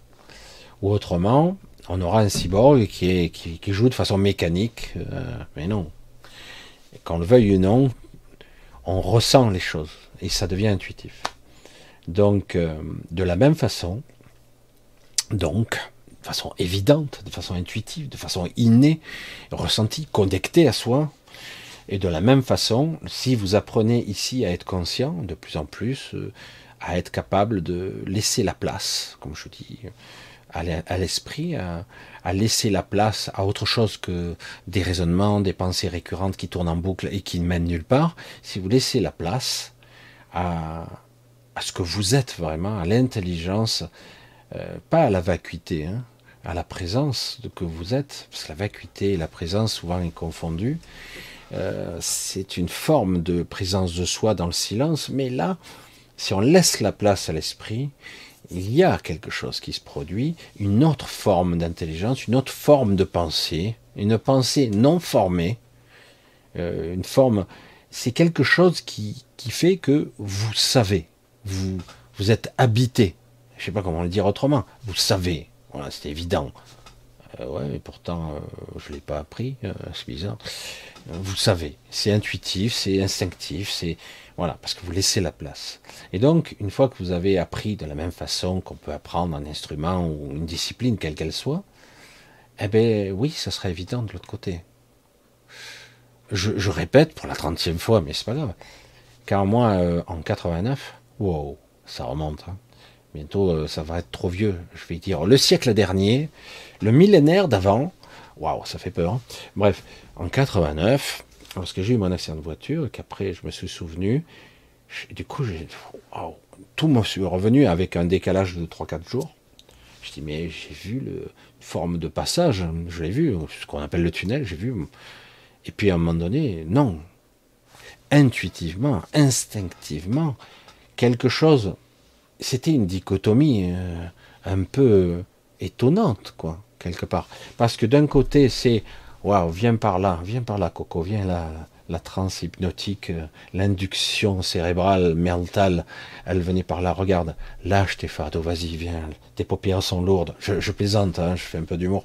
Ou autrement, on aura un cyborg qui, joue de façon mécanique, mais non. Qu'on le veuille ou non, on ressent les choses et ça devient intuitif. Donc, euh, de la même façon, donc, de façon évidente, de façon intuitive, de façon innée, ressentie, connectée à soi, et de la même façon, si vous apprenez ici à être conscient de plus en plus, euh, à être capable de laisser la place, comme je dis, à l'esprit, à, laisser la place à autre chose que des raisonnements, des pensées récurrentes qui tournent en boucle et qui ne mènent nulle part, si vous laissez la place à, ce que vous êtes vraiment, à l'intelligence, euh, pas à la vacuité, hein, à la présence de que vous êtes, parce que la vacuité et la présence souvent est confondue. Euh, c'est une forme de présence de soi dans le silence, mais là, si on laisse la place à l'esprit, il y a quelque chose qui se produit, une autre forme d'intelligence, une autre forme de pensée, une pensée non formée, euh, une forme c'est quelque chose qui, qui, fait que vous savez, vous, vous êtes habité. Je ne sais pas comment le dire autrement. Vous savez. Voilà, c'est évident. Euh, ouais, mais pourtant, euh, je ne l'ai pas appris. Euh, c'est bizarre. Vous savez. C'est intuitif, c'est instinctif, c'est. Voilà, parce que vous laissez la place. Et donc, une fois que vous avez appris de la même façon qu'on peut apprendre un instrument ou une discipline, quelle qu'elle soit, eh bien, oui, ça sera évident de l'autre côté je, répète pour la trentième fois, mais c'est pas grave. Car moi, en 89, wow, ça remonte. Hein. Bientôt, euh, ça va être trop vieux. Je vais dire le siècle dernier, le millénaire d'avant. Waouh, ça fait peur. Hein. Bref, en 89, lorsque j'ai eu mon accident de voiture, qu'après je me suis souvenu, du coup, wow, tout me suis revenu avec un décalage de 3-4 jours. Je dis, mais j'ai vu le, forme de passage, je l'ai vu, ce qu'on appelle le tunnel, j'ai vu et puis à un moment donné, non. Intuitivement, instinctivement, quelque chose. C'était une dichotomie euh, un peu étonnante, quoi, quelque part. Parce que d'un côté, c'est waouh, viens par là, viens par là, Coco, viens là, la transe hypnotique, euh, l'induction cérébrale, mentale, elle venait par là, regarde, lâche tes fardeaux, vas-y, viens, tes paupières sont lourdes, je, plaisante, hein, je fais un peu d'humour,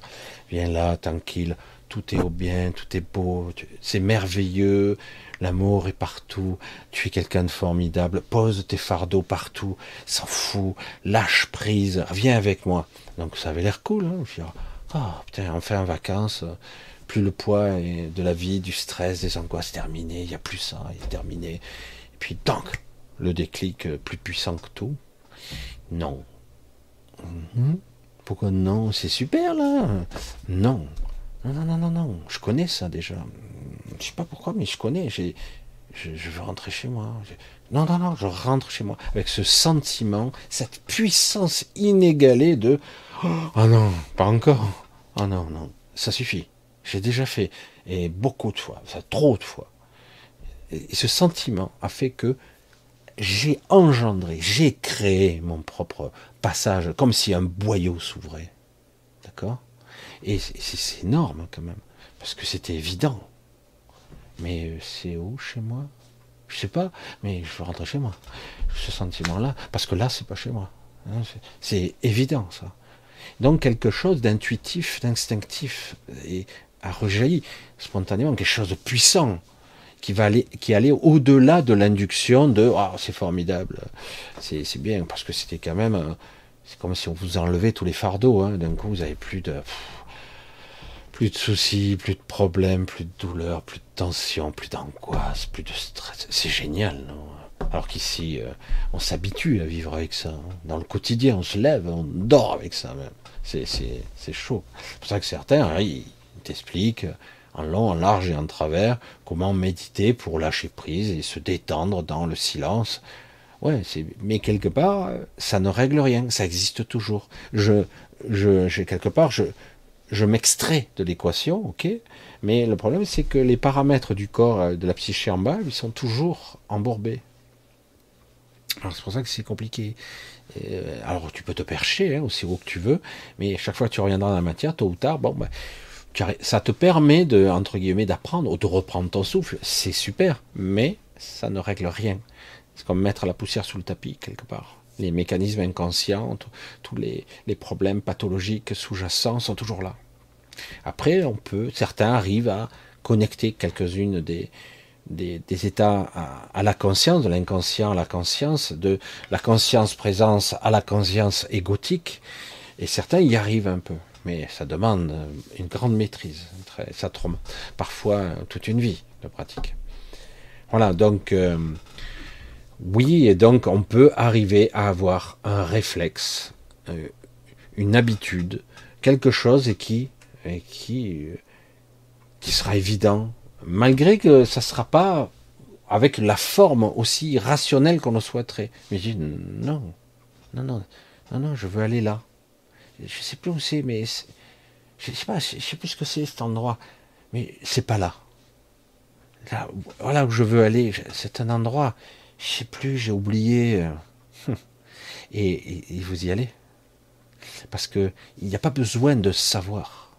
viens là, tranquille, tout est au bien, tout est beau, c'est merveilleux, l'amour est partout, tu es quelqu'un de formidable, pose tes fardeaux partout, s'en fout, lâche prise, viens avec moi. Donc ça avait l'air cool, hein je oh, putain, enfin en vacances, plus le poids de la vie, du stress, des angoisses terminé, il n'y a plus ça, il est terminé. Et puis, donc, le déclic euh, plus puissant que tout. Non. Mhm. Pourquoi non? C'est super là. Non. Non, non, non, non, non, je connais ça déjà. Je sais pas pourquoi, mais je connais. Je, je, veux rentrer chez moi. non, non, non, je rentre chez moi avec ce sentiment, cette puissance inégalée de oh non, pas encore. Oh non, non, ça suffit. J'ai déjà fait et beaucoup de fois, trop de fois. Et ce sentiment a fait que j'ai engendré, j'ai créé mon propre passage, comme si un boyau s'ouvrait. D'accord? Et c'est énorme quand même, parce que c'était évident. Mais euh, c'est où chez moi? Je sais pas, mais je veux rentrer chez moi. Ce sentiment-là, parce que là, c'est pas chez moi. Hein, c'est évident ça. Donc quelque chose d'intuitif, d'instinctif, et a rejailli spontanément, quelque chose de puissant qui va qui allait au-delà de l'induction de ah c'est formidable, c'est bien parce que c'était quand même, euh, c'est comme si on vous enlevait tous les fardeaux. Hein. D'un coup, vous avez plus de plus de soucis, plus de problèmes, plus de douleurs, plus de tension, plus d'angoisse, plus de stress. C'est génial, non? Alors qu'ici, euh, on s'habitue à vivre avec ça. Hein. Dans le quotidien, on se lève, on dort avec ça même. C'est chaud. C'est pour ça que certains, hein, ils t'expliquent, en long, en large et en travers, comment méditer pour lâcher prise et se détendre dans le silence. Ouais, mais quelque part, ça ne règle rien, ça existe toujours. Je, je, quelque part, je, je m'extrais de l'équation, ok, mais le problème c'est que les paramètres du corps, euh, de la psyché en bas, ils sont toujours embourbés. Alors c'est pour ça que c'est compliqué. Euh, alors tu peux te percher hein, aussi haut que tu veux, mais chaque fois que tu reviendras dans la matière, tôt ou tard, bon, ben, ça te permet de, entre guillemets, d'apprendre ou de reprendre ton souffle. C'est super, mais ça ne règle rien. C'est comme mettre la poussière sous le tapis quelque part. Les mécanismes inconscients, tous les, problèmes pathologiques sous-jacents sont toujours là. Après, on peut, certains arrivent à connecter quelques-unes des, des, états à, la conscience, de l'inconscient à la conscience, de la conscience-présence à la conscience égotique, et certains y arrivent un peu mais ça demande une grande maîtrise. Ça trompe parfois toute une vie de pratique. Voilà, donc euh, oui, et donc on peut arriver à avoir un réflexe, euh, une habitude, quelque chose et qui, et qui, euh, qui sera évident, malgré que ça ne sera pas avec la forme aussi rationnelle qu'on le souhaiterait. Mais je dis non, non, non, non, non, je veux aller là je sais plus où c'est, mais je sais pas, je sais plus ce que c'est cet endroit, mais c'est pas là. Là, voilà où je veux aller, c'est un endroit, je sais plus, j'ai oublié. Euh, et, et, vous y allez, parce que il n'y a pas besoin de savoir.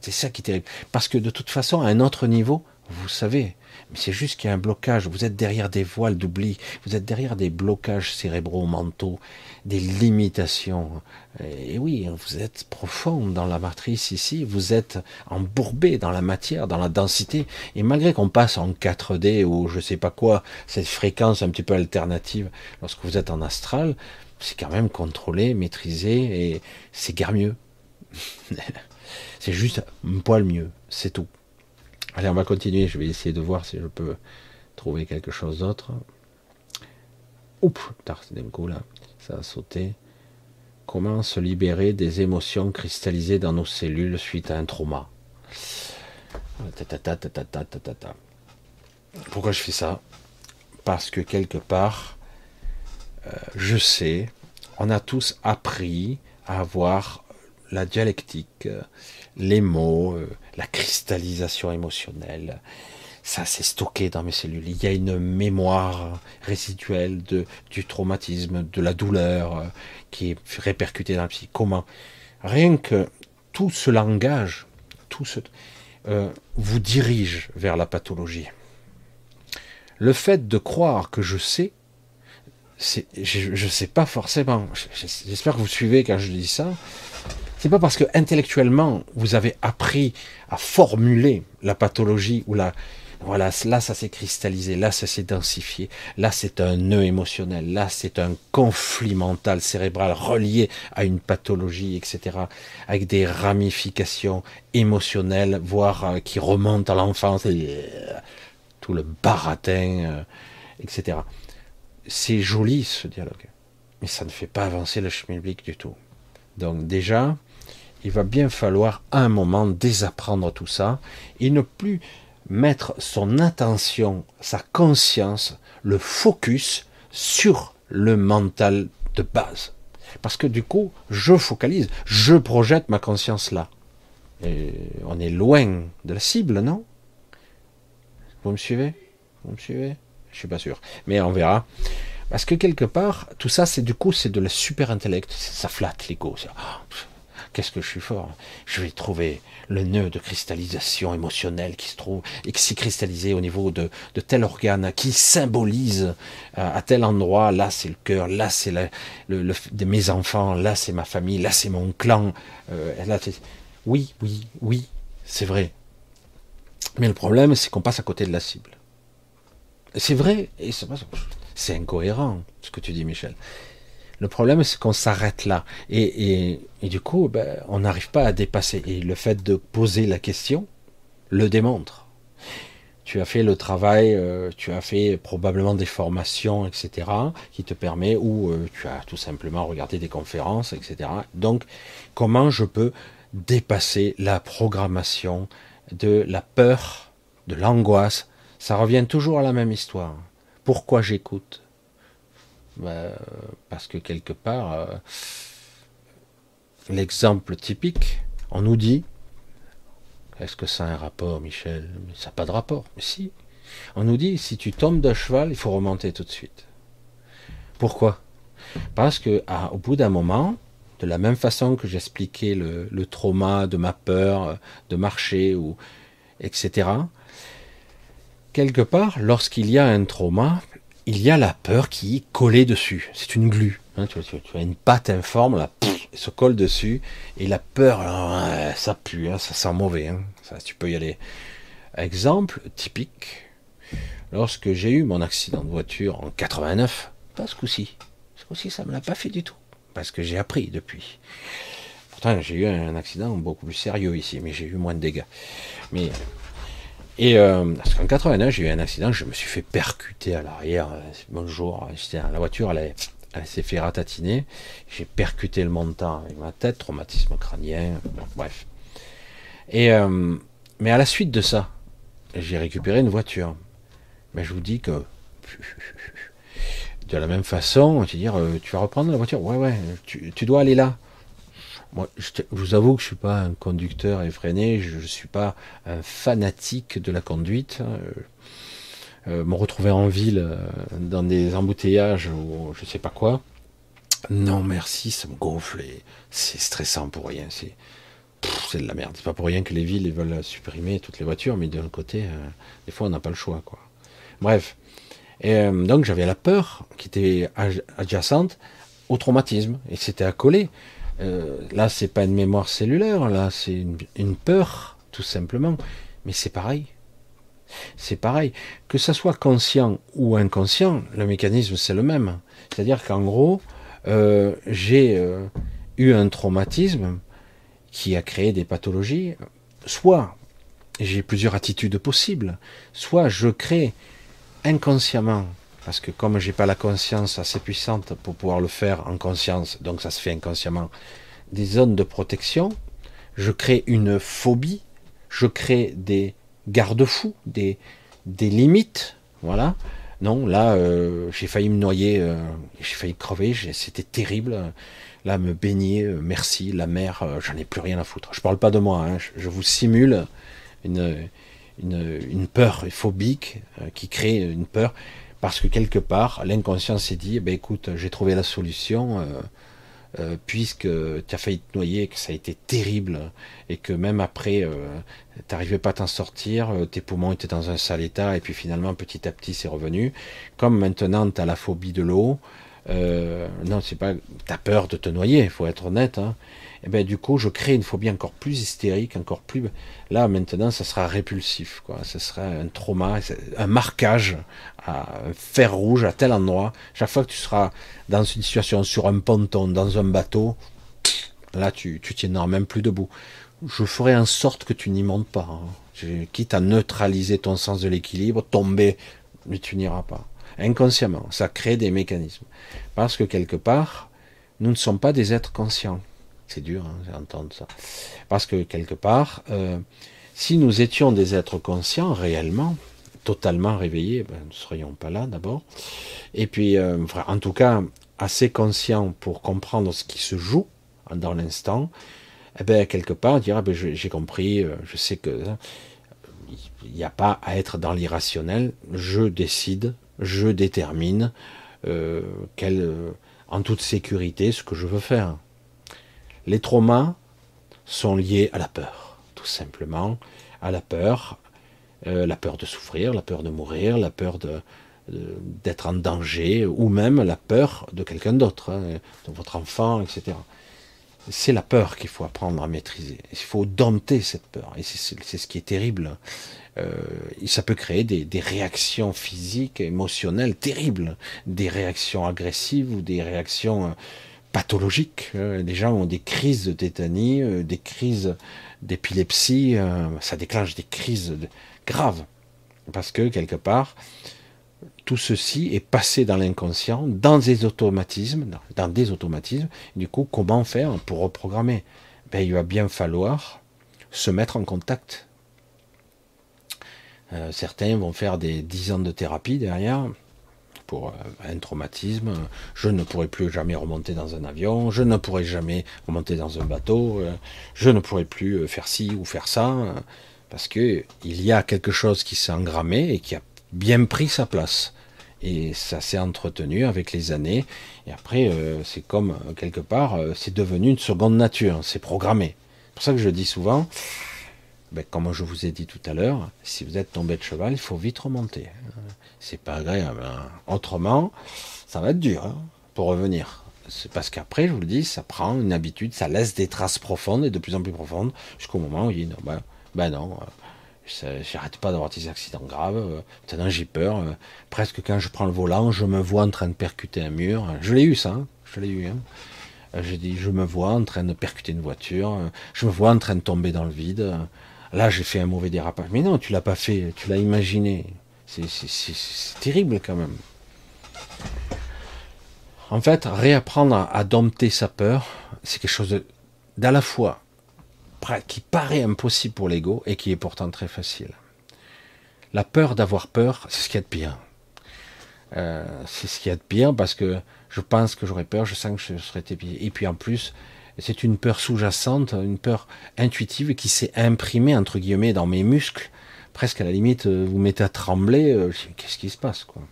C'est ça qui est terrible, parce que de toute façon, à un autre niveau, vous savez, c'est juste qu'il y a un blocage. Vous êtes derrière des voiles d'oubli, vous êtes derrière des blocages cérébraux, mentaux, des limitations. Et oui, vous êtes profond dans la matrice ici, vous êtes embourbé dans la matière, dans la densité. Et malgré qu'on passe en 4D ou je sais pas quoi, cette fréquence un petit peu alternative, lorsque vous êtes en astral, c'est quand même contrôlé, maîtrisé et c'est guère mieux. c'est juste un poil mieux, c'est tout. Allez, on va continuer. Je vais essayer de voir si je peux trouver quelque chose d'autre. Oups, d'un coup là, ça a sauté. Comment se libérer des émotions cristallisées dans nos cellules suite à un trauma? Pourquoi je fais ça? Parce que quelque part, euh, je sais, on a tous appris à avoir la dialectique, euh, les mots, euh, la cristallisation émotionnelle. Ça, c'est stocké dans mes cellules. Il y a une mémoire résiduelle du traumatisme, de la douleur euh, qui est répercutée dans la psy. Comment Rien que tout ce langage, tout ce, euh, vous dirige vers la pathologie. Le fait de croire que je sais, je ne sais pas forcément. J'espère que vous suivez quand je dis ça. C'est pas parce que intellectuellement vous avez appris à formuler la pathologie ou la voilà, là ça s'est cristallisé, là ça s'est densifié, là c'est un nœud émotionnel, là c'est un conflit mental cérébral relié à une pathologie, etc., avec des ramifications émotionnelles, voire euh, qui remontent à l'enfance, et euh, tout le baratin, euh, etc. C'est joli ce dialogue, mais ça ne fait pas avancer le chemin public du tout. Donc déjà, il va bien falloir à un moment désapprendre tout ça et ne plus mettre son attention, sa conscience, le focus sur le mental de base. Parce que du coup, je focalise, je projette ma conscience là. On est loin de la cible, non? Vous me suivez? Vous me suivez? Je suis pas sûr. Mais on verra. Parce que quelque part, tout ça, c'est du coup, c'est de la super intellect. Ça flatte l'ego. Qu'est-ce que je suis fort? Je vais trouver le nœud de cristallisation émotionnelle qui se trouve et qui s'est cristallisé au niveau de, tel organe qui symbolise euh, à tel endroit. Là, c'est le cœur. Là, c'est de mes enfants. Là, c'est ma famille. Là, c'est mon clan. Euh, oui, oui, oui, c'est vrai. Mais le problème, c'est qu'on passe à côté de la cible. C'est vrai, et c'est incohérent ce que tu dis, Michel. Le problème, c'est qu'on s'arrête là. Et, du coup, ben, on n'arrive pas à dépasser. Et le fait de poser la question le démontre. Tu as fait le travail, euh, tu as fait probablement des formations, etc., qui te permet, ou euh, tu as tout simplement regardé des conférences, etc. Donc, comment je peux dépasser la programmation de la peur, de l'angoisse? Ça revient toujours à la même histoire. Pourquoi j'écoute? Ben, Parce que quelque part, euh, l'exemple typique, on nous dit, est-ce que ça a un rapport, Michel? Ça n'a pas de rapport. Mais si. On nous dit, si tu tombes de cheval, il faut remonter tout de suite. Pourquoi? Parce que bout d'un moment, de la même façon que j'expliquais le, le, trauma de ma peur de marcher ou etc. Quelque part, lorsqu'il y a un trauma, il y a la peur qui est collée dessus. C'est une glu. Hein, tu, as une patte informe, là, se colle dessus, et la peur, ça pue, hein, ça sent mauvais. Hein. tu peux y aller. Exemple typique, lorsque j'ai eu mon accident de voiture en 89, pas ce coup-ci. Ce coup-ci, ça ne me l'a pas fait du tout, parce que j'ai appris depuis. Pourtant, j'ai eu un accident beaucoup plus sérieux ici, mais j'ai eu moins de dégâts. Mais et euh, qu'en 89, j'ai eu un accident, je me suis fait percuter à l'arrière. Euh, bonjour, la voiture, elle, s'est fait ratatiner. J'ai percuté le montant avec ma tête, traumatisme crânien, bref. Et euh, mais à la suite de ça, j'ai récupéré une voiture. Mais je vous dis que de la même façon, tu dire, tu vas reprendre la voiture? Ouais, ouais, tu dois aller là. Moi, je, vous avoue que je suis pas un conducteur effréné, je, ne suis pas un fanatique de la conduite. Hein. Euh, me retrouver en ville euh, dans des embouteillages ou je sais pas quoi. Non, merci, ça me gonfle c'est stressant pour rien. C'est de la merde. C'est pas pour rien que les villes veulent supprimer toutes les voitures, mais d'un côté, euh, des fois, on n'a pas le choix, quoi. Bref. Et donc, j'avais la peur qui était adjacente au traumatisme et c'était accolé. Euh, là, c'est pas une mémoire cellulaire, là, c'est une, peur, tout simplement. Mais c'est pareil. C'est pareil. Que ça soit conscient ou inconscient, le mécanisme, c'est le même. C'est-à-dire qu'en gros, euh, j'ai euh, eu un traumatisme qui a créé des pathologies. Soit j'ai plusieurs attitudes possibles, soit je crée inconsciemment parce que comme j'ai pas la conscience assez puissante pour pouvoir le faire en conscience, donc ça se fait inconsciemment, des zones de protection, je crée une phobie, je crée des garde-fous, des, des limites, voilà. Non, là, euh, j'ai failli me noyer, euh, j'ai failli crever, c'était terrible. Là, me baigner, euh, merci, la mer, j'en ai plus rien à foutre. Je parle pas de moi, hein, je, vous simule une, une, une peur phobique qui crée une peur. Parce que quelque part, l'inconscient s'est dit, ben écoute, j'ai trouvé la solution, euh, euh, puisque tu as failli te noyer, que ça a été terrible, et que même après, euh, tu n'arrivais pas à t'en sortir, tes poumons étaient dans un sale état, et puis finalement, petit à petit, c'est revenu. Comme maintenant, tu as la phobie de l'eau, non, c'est pas, tu as peur de te noyer, il faut être honnête, hein, eh ben du coup je crée une phobie encore plus hystérique, encore plus là maintenant ça sera répulsif quoi, ce sera un trauma, un marquage, un fer rouge à tel endroit. Chaque fois que tu seras dans une situation sur un ponton, dans un bateau, là tu tu tiendras même plus debout. Je ferai en sorte que tu n'y montes pas, hein. quitte à neutraliser ton sens de l'équilibre, tomber, mais tu n'iras pas. Inconsciemment, ça crée des mécanismes. Parce que quelque part, nous ne sommes pas des êtres conscients. C'est dur hein, d'entendre ça. Parce que quelque part, euh, si nous étions des êtres conscients réellement, totalement réveillés, ben, nous ne serions pas là d'abord. Et puis, euh, en tout cas, assez conscients pour comprendre ce qui se joue dans l'instant, eh ben, quelque part, dire, ah ben, j'ai compris, euh, je sais que il n'y a pas à être dans l'irrationnel, je décide, je détermine en toute sécurité ce que je veux faire. Les traumas sont liés à la peur, tout simplement, à la peur, euh, la peur de souffrir, la peur de mourir, la peur d'être en danger, ou même la peur de quelqu'un d'autre, hein, de votre enfant, etc. C'est la peur qu'il faut apprendre à maîtriser. Il faut dompter cette peur. Et c'est, ce qui est terrible. Euh, ça peut créer des, des, réactions physiques, émotionnelles terribles, des réactions agressives ou des réactions euh, Euh, les gens ont des crises de tétanie, euh, des crises d'épilepsie, euh, ça déclenche des crises graves. Parce que quelque part, tout ceci est passé dans l'inconscient, dans des automatismes, dans des automatismes. Du coup, comment faire pour reprogrammer? Ben, Il va bien falloir se mettre en contact Euh, certains vont faire des dix ans de thérapie derrière pour euh, un traumatisme. Je ne pourrai plus jamais remonter dans un avion, je ne pourrai jamais remonter dans un bateau, euh, je ne pourrai plus faire ci ou faire ça, parce que il y a quelque chose qui s'est engrammé et qui a bien pris sa place. Et ça s'est entretenu avec les années. Et après, c'est comme quelque part, c'est devenu une seconde nature. C'est programmé. C'est pour ça que je dis souvent, ben, comme je vous ai dit tout à l'heure, si vous êtes tombé de cheval, il faut vite remonter. C'est pas agréable. Hein. Autrement, ça va être dur hein, pour revenir. C'est parce qu'après, je vous le dis, ça prend une habitude, ça laisse des traces profondes et de plus en plus profondes jusqu'au moment où il dit non, ben, ben non, euh, j'arrête pas d'avoir des accidents graves. Euh, j'ai peur. Euh, presque quand je prends le volant, je me vois en train de percuter un mur. Je l'ai eu ça, hein. je l'ai eu. J'ai dit, je me vois en train de percuter une voiture, je me vois en train de tomber dans le vide. Là, j'ai fait un mauvais dérapage. Mais non, tu l'as pas fait, tu l'as imaginé. C'est terrible quand même. En fait, réapprendre à, dompter sa peur, c'est quelque chose d'à la fois qui paraît impossible pour l'ego et qui est pourtant très facile. La peur d'avoir peur, c'est ce qu'il y a de pire. Euh, c'est ce qu'il y a de pire parce que je pense que j'aurais peur, je sens que je serais épié. Et puis en plus, c'est une peur sous-jacente, une peur intuitive qui s'est imprimée entre guillemets dans mes muscles. Presque à la limite, euh, vous mettez à trembler. Euh, qu'est-ce qui se passe quoi?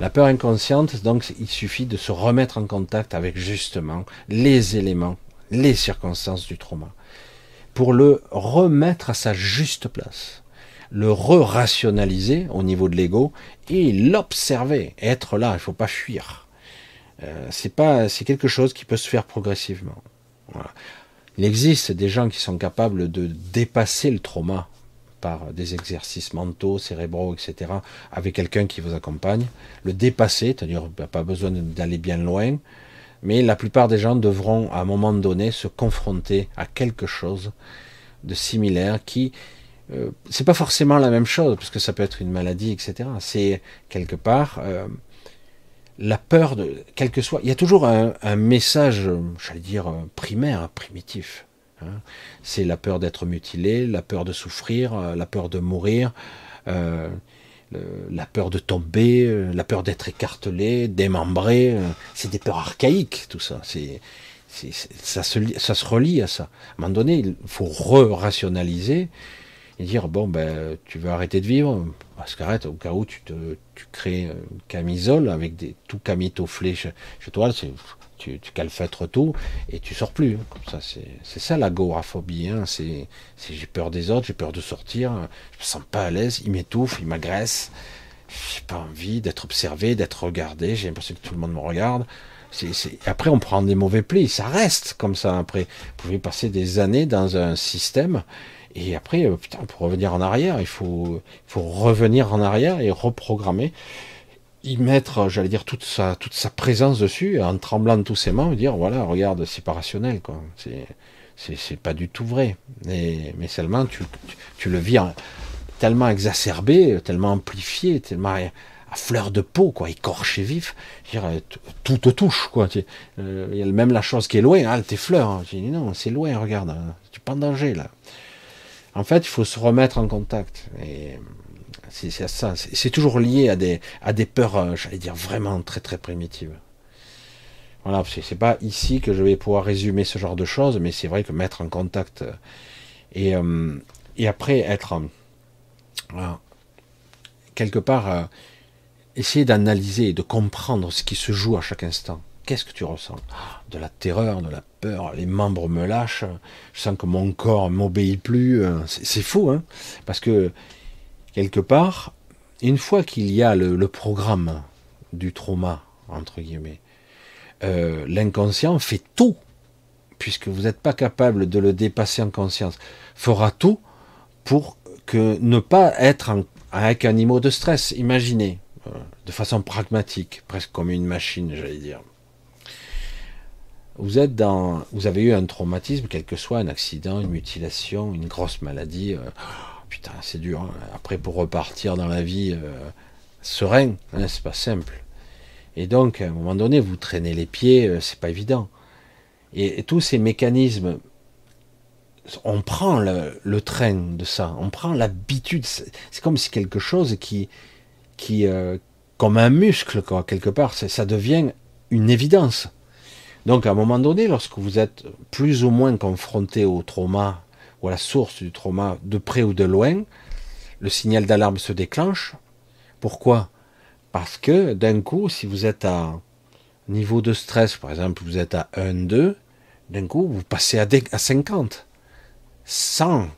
La peur inconsciente, donc, il suffit de se remettre en contact avec justement les éléments, les circonstances du trauma, pour le remettre à sa juste place, le re-rationaliser au niveau de l'ego et l'observer, être là. Il ne faut pas fuir euh, c'est pas, c'est quelque chose qui peut se faire progressivement. Il existe des gens qui sont capables de dépasser le trauma par des exercices mentaux, cérébraux, etc., avec quelqu'un qui vous accompagne, le dépasser, c'est-à-dire pas besoin d'aller bien loin, mais la plupart des gens devront à un moment donné se confronter à quelque chose de similaire qui euh, c'est pas forcément la même chose parce que ça peut être une maladie, etc. C'est quelque part euh, la peur de quel que soit, il y a toujours un, message, j'allais dire primaire, primitif. Hein. C'est la peur d'être mutilé, la peur de souffrir, euh, la peur de mourir, euh, la peur de tomber, euh, la peur d'être écartelé, démembré. c'est des peurs archaïques, tout ça. C'est, ça, se, ça se relie à ça. À un moment donné, il faut re-rationaliser et dire bon ben tu veux arrêter de vivre parce qu'arrête au cas où tu te tu crées une camisole avec des tout camitoflé chez, toi tu, tu calfeutres tout et tu sors plus. Comme ça c'est ça l'agoraphobie hein, c'est j'ai peur des autres j'ai peur de sortir je me sens pas à l'aise il m'étouffe il m'agresse j'ai pas envie d'être observé d'être regardé j'ai l'impression que tout le monde me regarde. C'est après on prend des mauvais plis ça reste comme ça. Après vous pouvez passer des années dans un système et après, euh, pour revenir en arrière, il faut, faut revenir en arrière et reprogrammer, y mettre, j'allais dire, toute sa, toute sa présence dessus, en tremblant de tous ses mains, dire, voilà, regarde, c'est pas rationnel, quoi. C'est, c'est, pas du tout vrai. Et, mais seulement, tu, tu, le vis tellement exacerbé, tellement amplifié, tellement à fleur de peau, quoi, écorché vif. Dire, tout te touche, quoi. Euh, même la chose qui est loin, tes fleurs. Hein. Je dis, non, c'est loin, regarde, hein. tu es pas en danger, là. En fait, il faut se remettre en contact. Et c'est ça. C'est toujours lié à des, à peurs, euh, j'allais dire, vraiment très très primitives. Voilà, c'est pas ici que je vais pouvoir résumer ce genre de choses, mais c'est vrai que mettre en contact euh, et, euh, et après être quelque part essayer d'analyser et de comprendre ce qui se joue à chaque instant. Qu'est-ce que tu ressens? De la terreur, de la peur, les membres me lâchent, je sens que mon corps m'obéit plus. Euh, c'est fou, hein Parce que, quelque part, une fois qu'il y a le, programme du trauma, entre guillemets, euh, l'inconscient fait tout, puisque vous n'êtes pas capable de le dépasser en conscience, fera tout pour que ne pas être avec un niveau de stress. Imaginez, euh, de façon pragmatique, presque comme une machine, j'allais dire vous êtes dans, vous avez eu un traumatisme, quel que soit un accident, une mutilation, une grosse maladie. Euh, putain, c'est dur. Hein. Après, pour repartir dans la vie euh, serein, hein, c'est pas simple. Et donc, à un moment donné, vous traînez les pieds, euh, c'est pas évident. Et, tous ces mécanismes on prend le, train de ça, on prend l'habitude. C'est comme si quelque chose qui, qui euh, comme un muscle, quelque part, ça devient une évidence. Donc, à un moment donné, lorsque vous êtes plus ou moins confronté au trauma ou à la source du trauma, de près ou de loin, le signal d'alarme se déclenche. Pourquoi? Parce que d'un coup, si vous êtes à niveau de stress, par exemple, vous êtes à 1, 2, d'un coup, vous passez à, à 50, 100.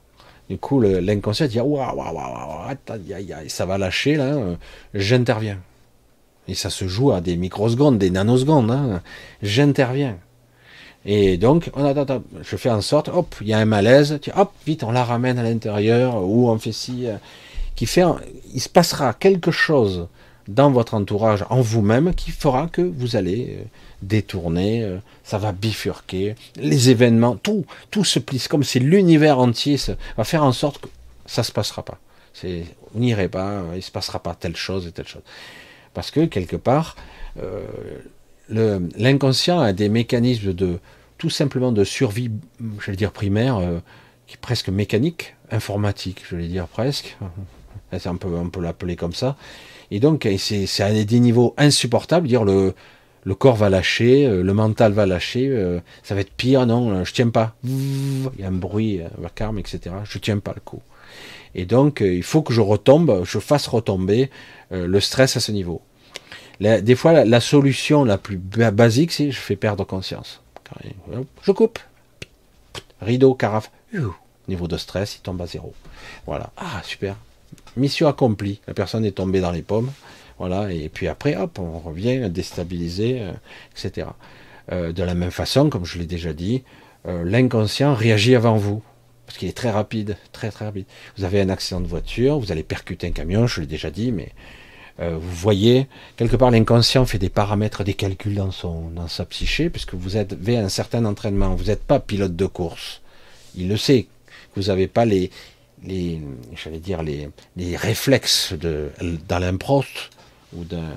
Du coup, l'inconscient dit waouh, waouh, waouh, ça va lâcher là, euh, j'interviens. Et ça se joue à des microsecondes, des nanosecondes. Hein. J'interviens. Et donc, on je fais en sorte, hop, il y a un malaise, hop, vite, on la ramène à l'intérieur, ou on fait ci, euh, qui fait, il se passera quelque chose dans votre entourage, en vous-même, qui fera que vous allez euh, détourner, euh, ça va bifurquer, les événements, tout, tout se plisse, comme si l'univers entier va faire en sorte que ça se passera pas. C'est, vous pas, il se passera pas telle chose et telle chose. Parce que quelque part, euh, l'inconscient a des mécanismes de tout simplement de survie, je vais dire primaire, euh, qui est presque mécanique, informatique, je vais dire presque. On peut, peut l'appeler comme ça. Et donc, c'est à des niveaux insupportables, dire le, le corps va lâcher, euh, le mental va lâcher, ça va être pire, non, je tiens pas. Il y a un bruit, un vacarme, etc. Je tiens pas le coup. Et donc, il faut que je retombe, je fasse retomber le stress à ce niveau des fois, la, solution la plus basique, c'est je fais perdre conscience. Je coupe. Rideau, carafe. Niveau de stress, il tombe à zéro. Voilà. Ah, super. Mission accomplie. La personne est tombée dans les pommes. Voilà. Et puis après, hop, on revient déstabiliser, euh, etc. Euh, de la même façon, comme je l'ai déjà dit, euh, l'inconscient réagit avant vous. Parce qu'il est très rapide, très très rapide. Vous avez un accident de voiture, vous allez percuter un camion, je l'ai déjà dit, mais euh, vous voyez, quelque part, l'inconscient fait des paramètres, des calculs dans, son, dans sa psyché, puisque vous avez un certain entraînement. Vous n'êtes pas pilote de course. Il le sait. Vous n'avez pas les, dire, les, les réflexes de, dans l'improst ou d'un,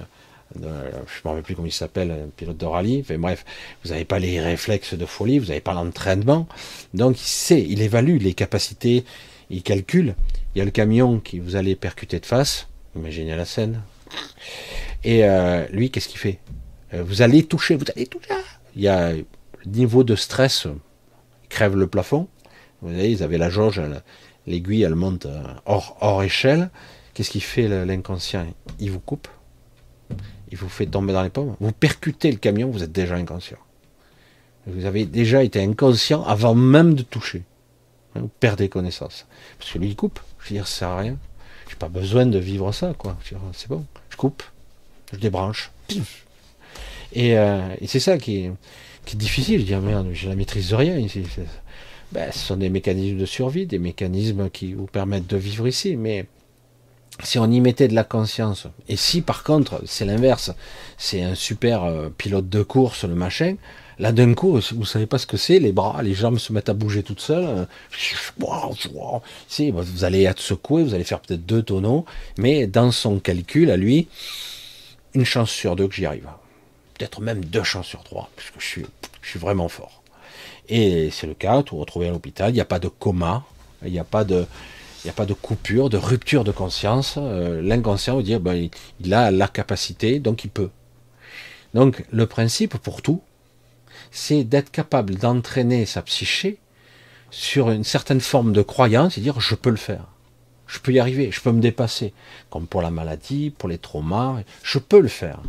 je ne me rappelle plus comment il s'appelle, un pilote de rallye. Enfin, bref, vous n'avez pas les réflexes de folie, vous n'avez pas l'entraînement. Donc, il sait, il évalue les capacités, il calcule. Il y a le camion qui vous allez percuter de face. Imaginez la scène. Et euh, lui, qu'est-ce qu'il fait? Euh, Vous allez toucher, vous allez toucher. Il y a le niveau de stress, il crève le plafond. Vous voyez, ils avaient la jauge, l'aiguille, elle monte euh, hors, hors échelle. Qu'est-ce qu'il fait l'inconscient? Il vous coupe, il vous fait tomber dans les pommes. Vous percutez le camion, vous êtes déjà inconscient. Vous avez déjà été inconscient avant même de toucher. Vous perdez connaissance. Parce que lui, il coupe. Je veux dire, ça sert à rien. J'ai pas besoin de vivre ça, quoi. C'est bon, je coupe, je débranche. Euh, et, c'est ça qui est, qui est, difficile. Je dis, merde, j'ai la maîtrise de rien ici. Ben, ce sont des mécanismes de survie, des mécanismes qui vous permettent de vivre ici. Mais si on y mettait de la conscience, et si par contre, c'est l'inverse, c'est un super euh, pilote de course, le machin, Là, d'un coup, vous savez pas ce que c'est, les bras, les jambes se mettent à bouger toutes seules. Si, vous allez être secoué, vous allez faire peut-être deux tonneaux, mais dans son calcul, à lui, une chance sur deux que j'y arrive. Peut-être même deux chances sur trois, puisque je suis, je suis vraiment fort. Et c'est le cas, vous retrouvez à l'hôpital, il n'y a pas de coma, il n'y a pas de, il n'y a pas de coupure, de rupture de conscience. Euh, l'inconscient veut dire, ben, il a la capacité, donc il peut. Donc le principe pour tout, c'est d'être capable d'entraîner sa psyché sur une certaine forme de croyance et dire je peux le faire. Je peux y arriver, je peux me dépasser. Comme pour la maladie, pour les traumas, je peux le faire.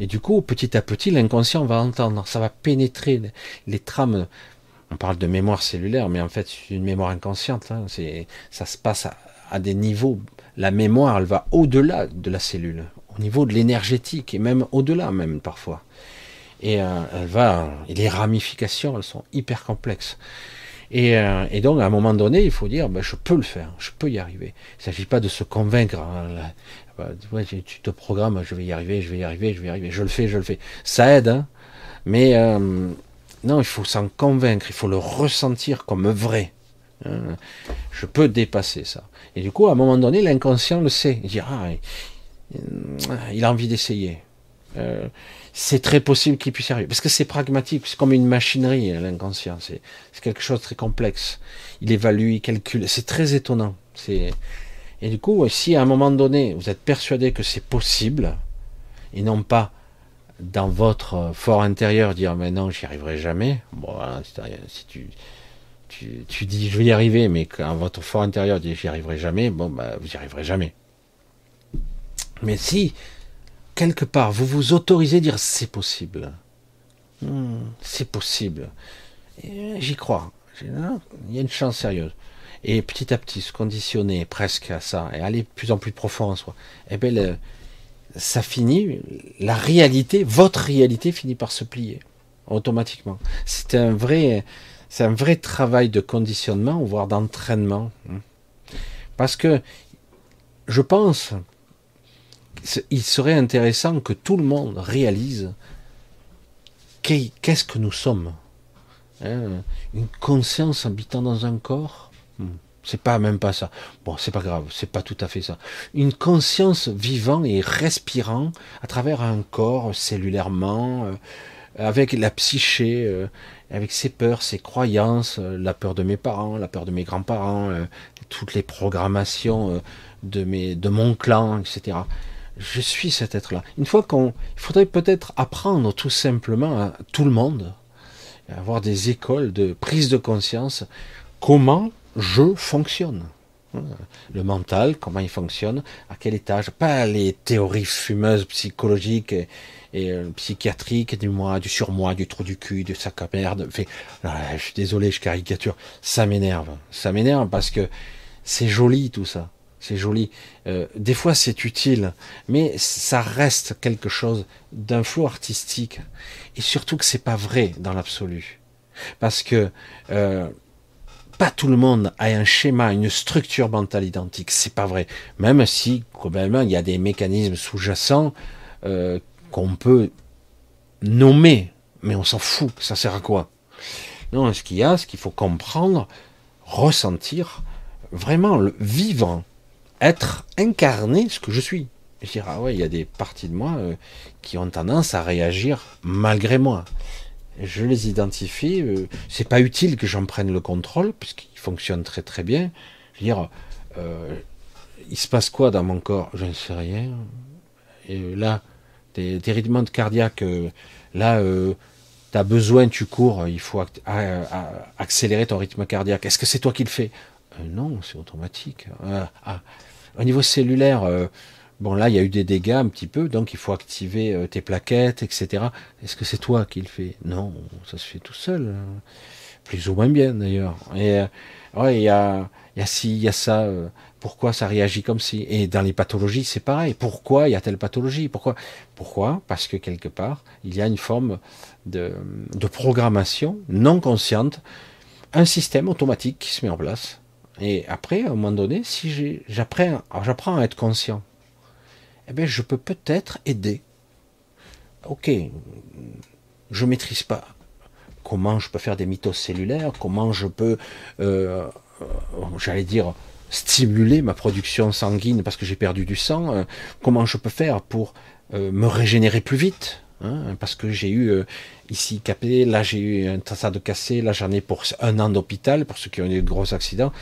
Et du coup, petit à petit, l'inconscient va entendre, ça va pénétrer les, trames. On parle de mémoire cellulaire, mais en fait, c'est une mémoire inconsciente. Hein. C'est, ça se passe à, des niveaux. La mémoire, elle va au-delà de la cellule, au niveau de l'énergétique et même au-delà, même parfois. Et euh, elle va, les ramifications, elles sont hyper complexes. Et, euh, et, donc, à un moment donné, il faut dire, ben, je peux le faire, je peux y arriver. Il ne s'agit pas de se convaincre. Hein, ouais, tu te programmes, je vais y arriver, je vais y arriver, je vais y arriver. Je le fais, je le fais. Ça aide, hein, mais euh, non, il faut s'en convaincre, il faut le ressentir comme vrai. Hein. Je peux dépasser ça. Et du coup, à un moment donné, l'inconscient le sait. Il dit, ah, il a envie d'essayer. euh, c'est très possible qu'il puisse arriver. Parce que c'est pragmatique, c'est comme une machinerie, hein, l'inconscient. C'est quelque chose de très complexe. Il évalue, il calcule. C'est très étonnant. Et du coup, si à un moment donné, vous êtes persuadé que c'est possible, et non pas dans votre fort intérieur dire mais non, j'y arriverai jamais. Bon, si tu, tu, dis je vais y arriver, mais quand votre fort intérieur dit j'y arriverai jamais, bon, bah, vous y arriverez jamais. Mais si quelque part, vous vous autorisez à dire c'est possible. Hmm, c'est possible. J'y crois. Il y a une chance sérieuse. Et petit à petit, se conditionner presque à ça et aller de plus en plus profond en soi, eh bien, ça finit, la réalité, votre réalité finit par se plier automatiquement. C'est un vrai, c'est un vrai travail de conditionnement, voire d'entraînement. Hein. Parce que je pense il serait intéressant que tout le monde réalise qu'est-ce que nous sommes. Hein, une conscience habitant dans un corps hmm, C'est pas même pas ça. Bon, c'est pas grave, c'est pas tout à fait ça. Une conscience vivant et respirant à travers un corps cellulairement, euh, avec la psyché, euh, avec ses peurs, ses croyances, euh, la peur de mes parents, la peur de mes grands-parents, toutes les programmations de, mes, de mon clan, etc je suis cet être-là. Une fois qu'on, il faudrait peut-être apprendre tout simplement à tout le monde, avoir des écoles de prise de conscience, comment je fonctionne. Le mental, comment il fonctionne, à quel étage, pas les théories fumeuses psychologiques et, euh, psychiatriques du moi, du surmoi, du trou du cul, du sac à merde. Je suis désolé, je caricature. Ça m'énerve. Ça m'énerve parce que c'est joli tout ça c'est joli. Euh, des fois, c'est utile, mais ça reste quelque chose d'un flot artistique. Et surtout que c'est pas vrai dans l'absolu. Parce que euh, pas tout le monde a un schéma, une structure mentale identique. C'est pas vrai. Même si, probablement, il y a des mécanismes sous-jacents euh, qu'on peut nommer, mais on s'en fout. Ça sert à quoi? Non, ce qu'il y a, ce qu'il faut comprendre, ressentir, vraiment le vivre être incarné ce que je suis. Je ah ouais, il y a des parties de moi euh, qui ont tendance à réagir malgré moi. Je les identifie. Euh, c'est pas utile que j'en prenne le contrôle puisqu'il fonctionne très très bien. Je veux dire, euh, il se passe quoi dans mon corps? Je ne sais rien. Et là, des, rythmes cardiaques. là, tu as besoin, tu cours. Il faut accélérer ton rythme cardiaque. Est-ce que c'est toi qui le fais? Non, c'est automatique. Ah. Au niveau cellulaire, euh, bon là il y a eu des dégâts un petit peu, donc il faut activer euh, tes plaquettes, etc. Est-ce que c'est toi qui le fais? Non, ça se fait tout seul, hein. plus ou moins bien d'ailleurs. Et euh, ouais, il y a, il y a ci, il y a ça. pourquoi ça réagit comme si? Et dans les pathologies, c'est pareil. Pourquoi il y a telle pathologie? Pourquoi? Pourquoi? Parce que quelque part, il y a une forme de, de programmation non consciente, un système automatique qui se met en place et après, à un moment donné, si j'apprends, j'apprends à être conscient, eh bien, je peux peut-être aider. Ok, je maîtrise pas comment je peux faire des mitoses cellulaires, comment je peux, euh, euh, j'allais dire, stimuler ma production sanguine parce que j'ai perdu du sang, euh, comment je peux faire pour me régénérer plus vite, hein, parce que j'ai eu ici capé, là j'ai eu un tassade de cassé, là j'en ai pour un an d'hôpital pour ceux qui ont eu de gros accidents.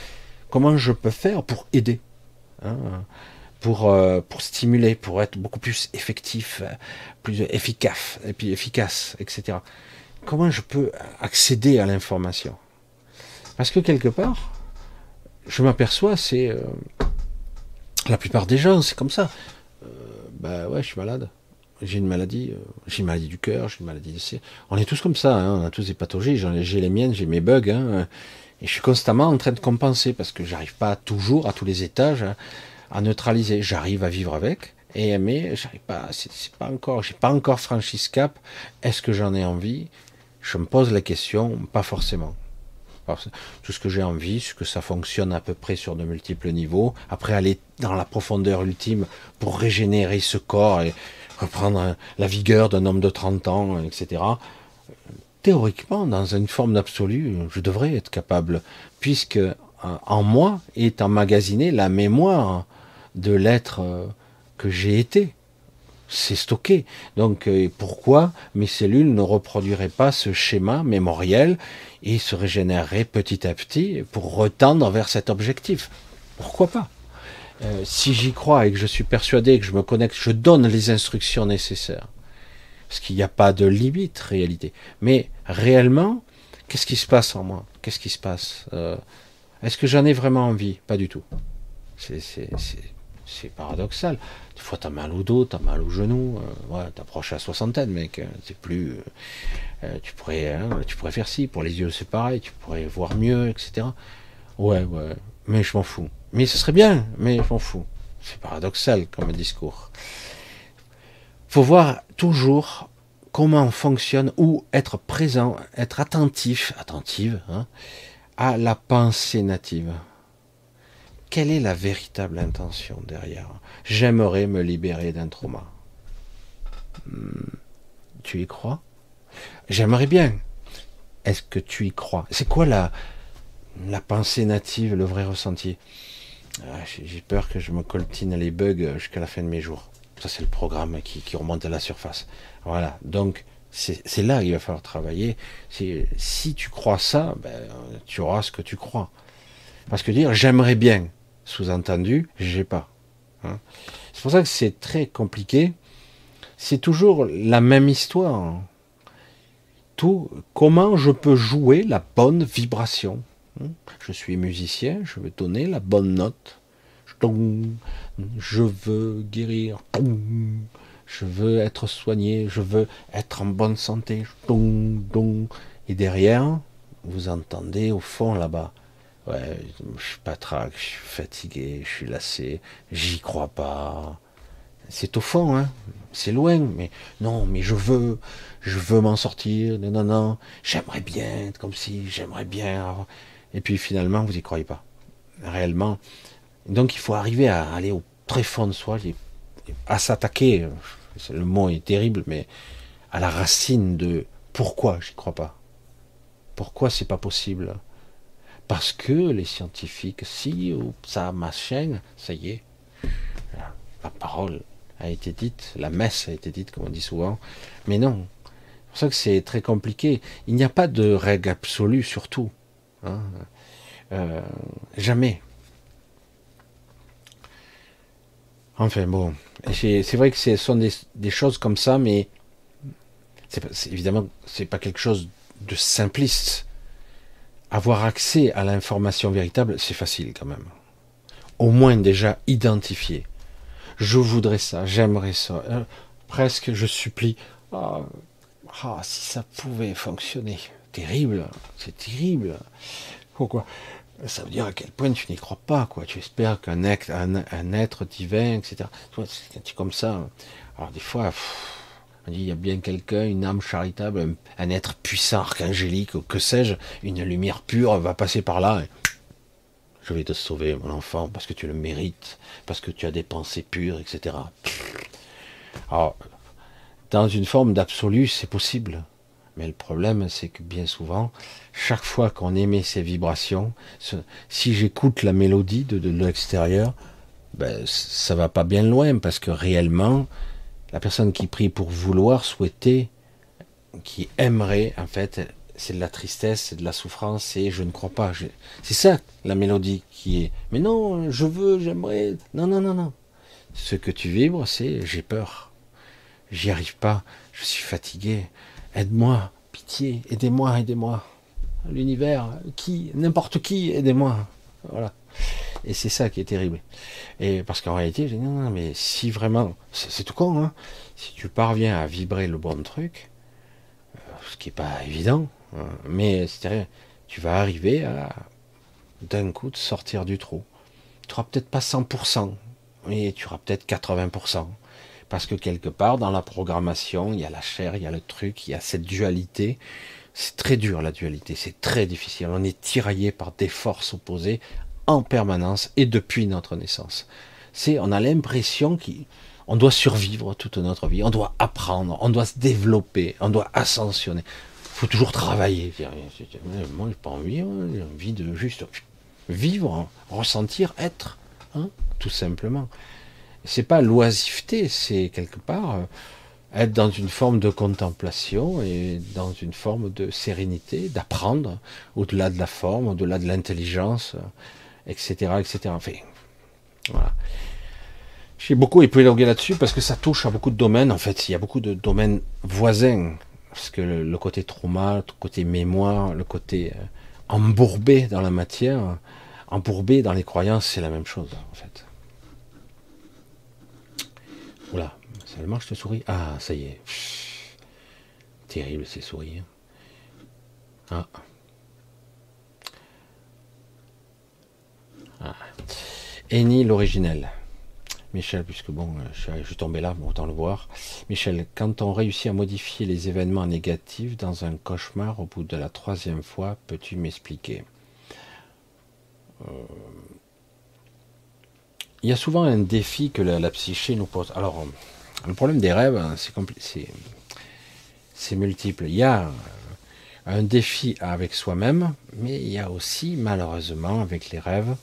Comment je peux faire pour aider hein, pour, euh, pour stimuler, pour être beaucoup plus effectif, plus efficace, et puis efficace, etc. Comment je peux accéder à l'information? Parce que quelque part, je m'aperçois, c'est euh, la plupart des gens, c'est comme ça. Euh, bah ouais, je suis malade. J'ai une maladie, j'ai une maladie du cœur, j'ai une maladie de On est tous comme ça, hein, on a tous des pathologies. J'ai les miennes, j'ai mes bugs. Hein, et je suis constamment en train de compenser parce que j'arrive pas toujours à tous les étages à, neutraliser. J'arrive à vivre avec, et mais j'arrive pas. C'est pas encore. J'ai pas encore franchi ce cap. Est-ce que j'en ai envie? Je me pose la question. Pas forcément. Tout ce que j'ai envie, c'est que ça fonctionne à peu près sur de multiples niveaux. Après, aller dans la profondeur ultime pour régénérer ce corps et reprendre la vigueur d'un homme de 30 ans, etc théoriquement, dans une forme d'absolu, je devrais être capable, puisque euh, en moi est emmagasinée la mémoire de l'être euh, que j'ai été. c'est stocké. Donc euh, pourquoi mes cellules ne reproduiraient pas ce schéma mémoriel et se régénéreraient petit à petit pour retendre vers cet objectif? Pourquoi pas? Euh, Si j'y crois et que je suis persuadé que je me connecte, je donne les instructions nécessaires. Parce qu'il n'y a pas de limite réalité. Mais réellement, qu'est-ce qui se passe en moi? Qu'est-ce qui se passe Est-ce que j'en ai vraiment envie? Pas du tout. C'est paradoxal. Des fois, tu as mal au dos, tu as mal au genou. Euh, ouais, t'approches à la soixantaine, mec. Hein, c'est plus. Euh, euh, tu, pourrais, hein, tu pourrais faire ci. Pour les yeux, c'est pareil. Tu pourrais voir mieux, etc. Ouais, ouais. Mais je m'en fous. Mais ce serait bien, mais je m'en fous. C'est paradoxal comme discours. faut voir toujours comment on fonctionne ou être présent, être attentif, attentive hein, à la pensée native quelle est la véritable intention derrière J'aimerais me libérer d'un trauma. Hmm, tu y crois? J'aimerais bien. Est-ce que tu y crois? C'est quoi la, la pensée native, le vrai ressenti? Ah, J'ai peur que je me coltine les bugs jusqu'à la fin de mes jours. Ça, c'est le programme qui, remonte à la surface. Voilà. Donc, c'est là qu'il va falloir travailler. Si tu crois ça, ben, tu auras ce que tu crois. Parce que dire j'aimerais bien, sous-entendu, j'ai pas. Hein. C'est pour ça que c'est très compliqué. C'est toujours la même histoire. Tout, comment je peux jouer la bonne vibration hein. Je suis musicien, je veux donner la bonne note. Je veux guérir. Je veux être soigné. Je veux être en bonne santé. Et derrière, vous entendez au fond là-bas Ouais, je suis pas trac, je suis fatigué, je suis lassé, j'y crois pas. C'est au fond, hein. C'est loin, mais non, mais je veux, je veux m'en sortir. Non, non, non. J'aimerais bien comme si, j'aimerais bien. Et puis finalement, vous y croyez pas. Réellement. Donc il faut arriver à aller au très fond de soi, à s'attaquer. Le mot est terrible, mais à la racine de pourquoi j'y crois pas. Pourquoi c'est pas possible? Parce que les scientifiques, si, ou ça, machin, ça y est, la parole a été dite, la messe a été dite, comme on dit souvent, mais non. C'est pour ça que c'est très compliqué. Il n'y a pas de règle absolue sur tout. Hein. Euh, jamais. Enfin bon, c'est vrai que ce sont des, choses comme ça, mais c'est évidemment c'est pas quelque chose de simpliste avoir accès à l'information véritable, c'est facile quand même. Au moins déjà identifier. Je voudrais ça, j'aimerais ça. Euh, presque, je supplie. Ah, ah, si ça pouvait fonctionner. Terrible, c'est terrible. Pourquoi? Ça veut dire à quel point tu n'y crois pas, quoi. Tu espères qu'un être, un, être divin, etc. C'est comme ça. Alors des fois, on dit, il y a bien quelqu'un, une âme charitable, un, être puissant, archangélique, ou que sais-je, une lumière pure va passer par là. Je vais te sauver, mon enfant, parce que tu le mérites, parce que tu as des pensées pures, etc. Alors, dans une forme d'absolu, c'est possible. Mais le problème, c'est que bien souvent, chaque fois qu'on émet ces vibrations, si j'écoute la mélodie de, de l'extérieur, ben, ça va pas bien loin, parce que réellement, la personne qui prie pour vouloir, souhaiter, qui aimerait, en fait, c'est de la tristesse, c'est de la souffrance, c'est je ne crois pas. C'est ça la mélodie qui est. Mais non, je veux, j'aimerais. Non, non, non, non. Ce que tu vibres, c'est j'ai peur. J'y arrive pas. Je suis fatigué. Aide-moi, pitié, aidez-moi, aidez-moi. L'univers, qui, n'importe qui, aidez-moi. Voilà. Et c'est ça qui est terrible. Et parce qu'en réalité, je dis non, non, mais si vraiment, c'est tout con, hein, si tu parviens à vibrer le bon truc, euh, ce qui n'est pas évident, hein, mais c'est tu vas arriver à d'un coup de sortir du trou. Tu n'auras peut-être pas 100%, mais tu auras peut-être 80%. Parce que quelque part, dans la programmation, il y a la chair, il y a le truc, il y a cette dualité. C'est très dur la dualité, c'est très difficile. On est tiraillé par des forces opposées en permanence et depuis notre naissance. C'est, on a l'impression qu'on doit survivre toute notre vie, on doit apprendre, on doit se développer, on doit ascensionner. Il faut toujours travailler. Moi, j'ai pas envie, hein, j'ai envie de juste vivre, ressentir, être, hein, tout simplement. C'est pas l'oisiveté, c'est quelque part euh, être dans une forme de contemplation et dans une forme de sérénité, d'apprendre au-delà de la forme, au-delà de l'intelligence, etc., etc. Enfin, voilà. J'ai beaucoup épilogué là-dessus parce que ça touche à beaucoup de domaines. En fait, il y a beaucoup de domaines voisins. Parce que le, côté trauma, le côté mémoire, le côté euh, embourbé dans la matière, embourbé dans les croyances, c'est la même chose, en fait. Oula, seulement je te souris? Ah, ça y est. Terrible ces souris. Ah. ah. Eni l'originel. Michel, puisque bon, je suis tombé là, autant le voir. Michel, quand on réussit à modifier les événements négatifs dans un cauchemar au bout de la troisième fois, peux-tu m'expliquer? Euh, Il y a souvent un défi que la, psyché nous pose. Alors, le problème des rêves, hein, c'est c'est multiple. Il y a un défi avec soi-même, mais il y a aussi, malheureusement, avec les rêves,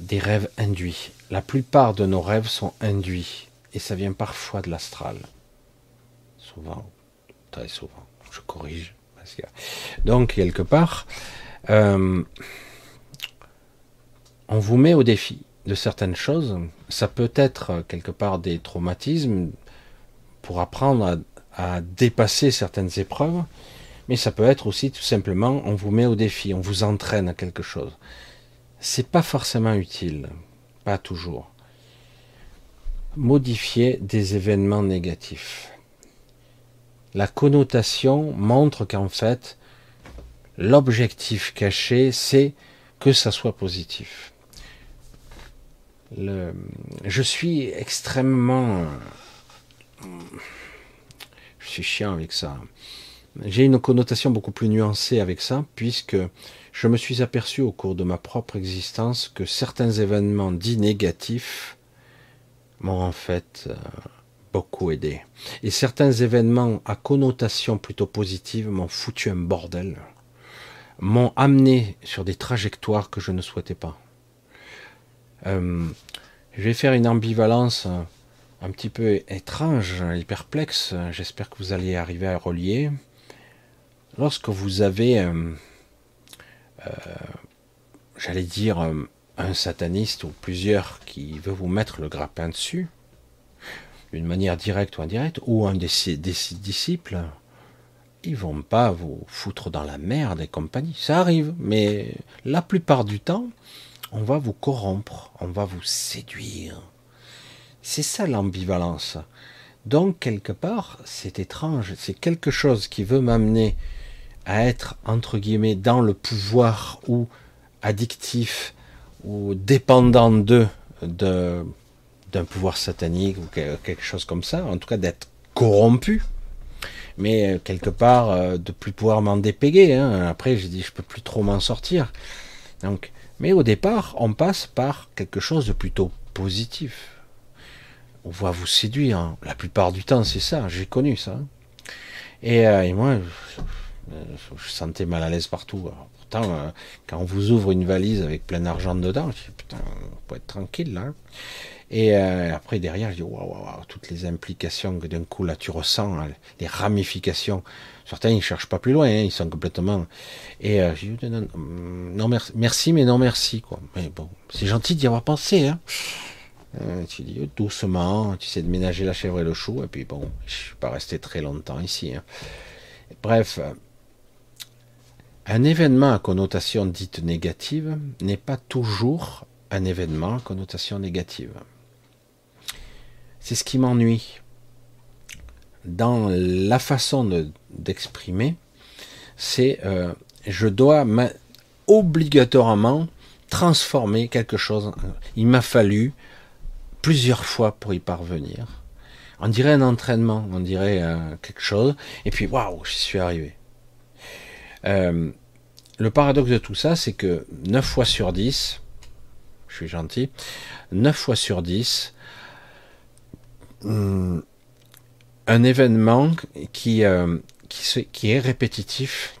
des rêves induits. La plupart de nos rêves sont induits et ça vient parfois de l'astral. Souvent, très souvent, je corrige. Donc, quelque part, euh, on vous met au défi de certaines choses. Ça peut être quelque part des traumatismes pour apprendre à, à dépasser certaines épreuves, mais ça peut être aussi tout simplement on vous met au défi, on vous entraîne à quelque chose c'est pas forcément utile, pas toujours. Modifier des événements négatifs. La connotation montre qu'en fait, l'objectif caché, c'est que ça soit positif. je suis extrêmement... Je suis chiant avec ça. J'ai une connotation beaucoup plus nuancée avec ça, puisque je me suis aperçu au cours de ma propre existence que certains événements dits négatifs m'ont en fait euh, beaucoup aidé. Et certains événements à connotation plutôt positive m'ont foutu un bordel, m'ont amené sur des trajectoires que je ne souhaitais pas. Euh, je vais faire une ambivalence un petit peu étrange et perplexe. J'espère que vous allez arriver à relier. Lorsque vous avez euh, euh, j'allais dire, euh, un sataniste ou plusieurs qui veut vous mettre le grappin dessus, d'une manière directe ou indirecte, ou un des, disciples, ils vont pas vous foutre dans la merde et compagnie. Ça arrive, mais la plupart du temps, on va vous corrompre, on va vous séduire. C'est ça l'ambivalence. Donc, quelque part, c'est étrange, c'est quelque chose qui veut m'amener à être, entre guillemets, dans le pouvoir ou addictif ou dépendant de, d'un pouvoir satanique ou quelque chose comme ça, en tout cas d'être corrompu, mais euh, quelque part euh, de plus pouvoir m'en dépéguer. Hein. Après, j'ai dit, je peux plus trop m'en sortir. Donc, mais au départ, on passe par quelque chose de plutôt positif. On va vous séduire. La plupart du temps, c'est ça. J'ai connu ça. Et, euh, et moi, je sentais mal à l'aise partout. pourtant, euh, quand on vous ouvre une valise avec plein d'argent dedans, je dis putain, on peut être tranquille là. Et euh, après derrière, je dis waouh, waouh, toutes les implications que d'un coup là tu ressens, hein, les ramifications. Certains ils cherchent pas plus loin, hein, ils sont complètement. Et je dis non, non, merci, mais non merci quoi. Mais bon, c'est gentil d'y avoir pensé. Hein. tu dis doucement, tu sais de ménager la chèvre et le chou, et puis bon, je suis pas resté très longtemps ici. Hein. Bref, un événement à connotation dite négative n'est pas toujours un événement à connotation négative. C'est ce qui m'ennuie. Dans la façon d'exprimer, c'est euh, je dois obligatoirement transformer quelque chose. Il m'a fallu plusieurs fois pour y parvenir. On dirait un entraînement, on dirait euh, quelque chose, et puis waouh, j'y suis arrivé. Euh, le paradoxe de tout ça, c'est que 9 fois sur 10, je suis gentil, 9 fois sur 10, hmm, un événement qui, euh, qui est répétitif,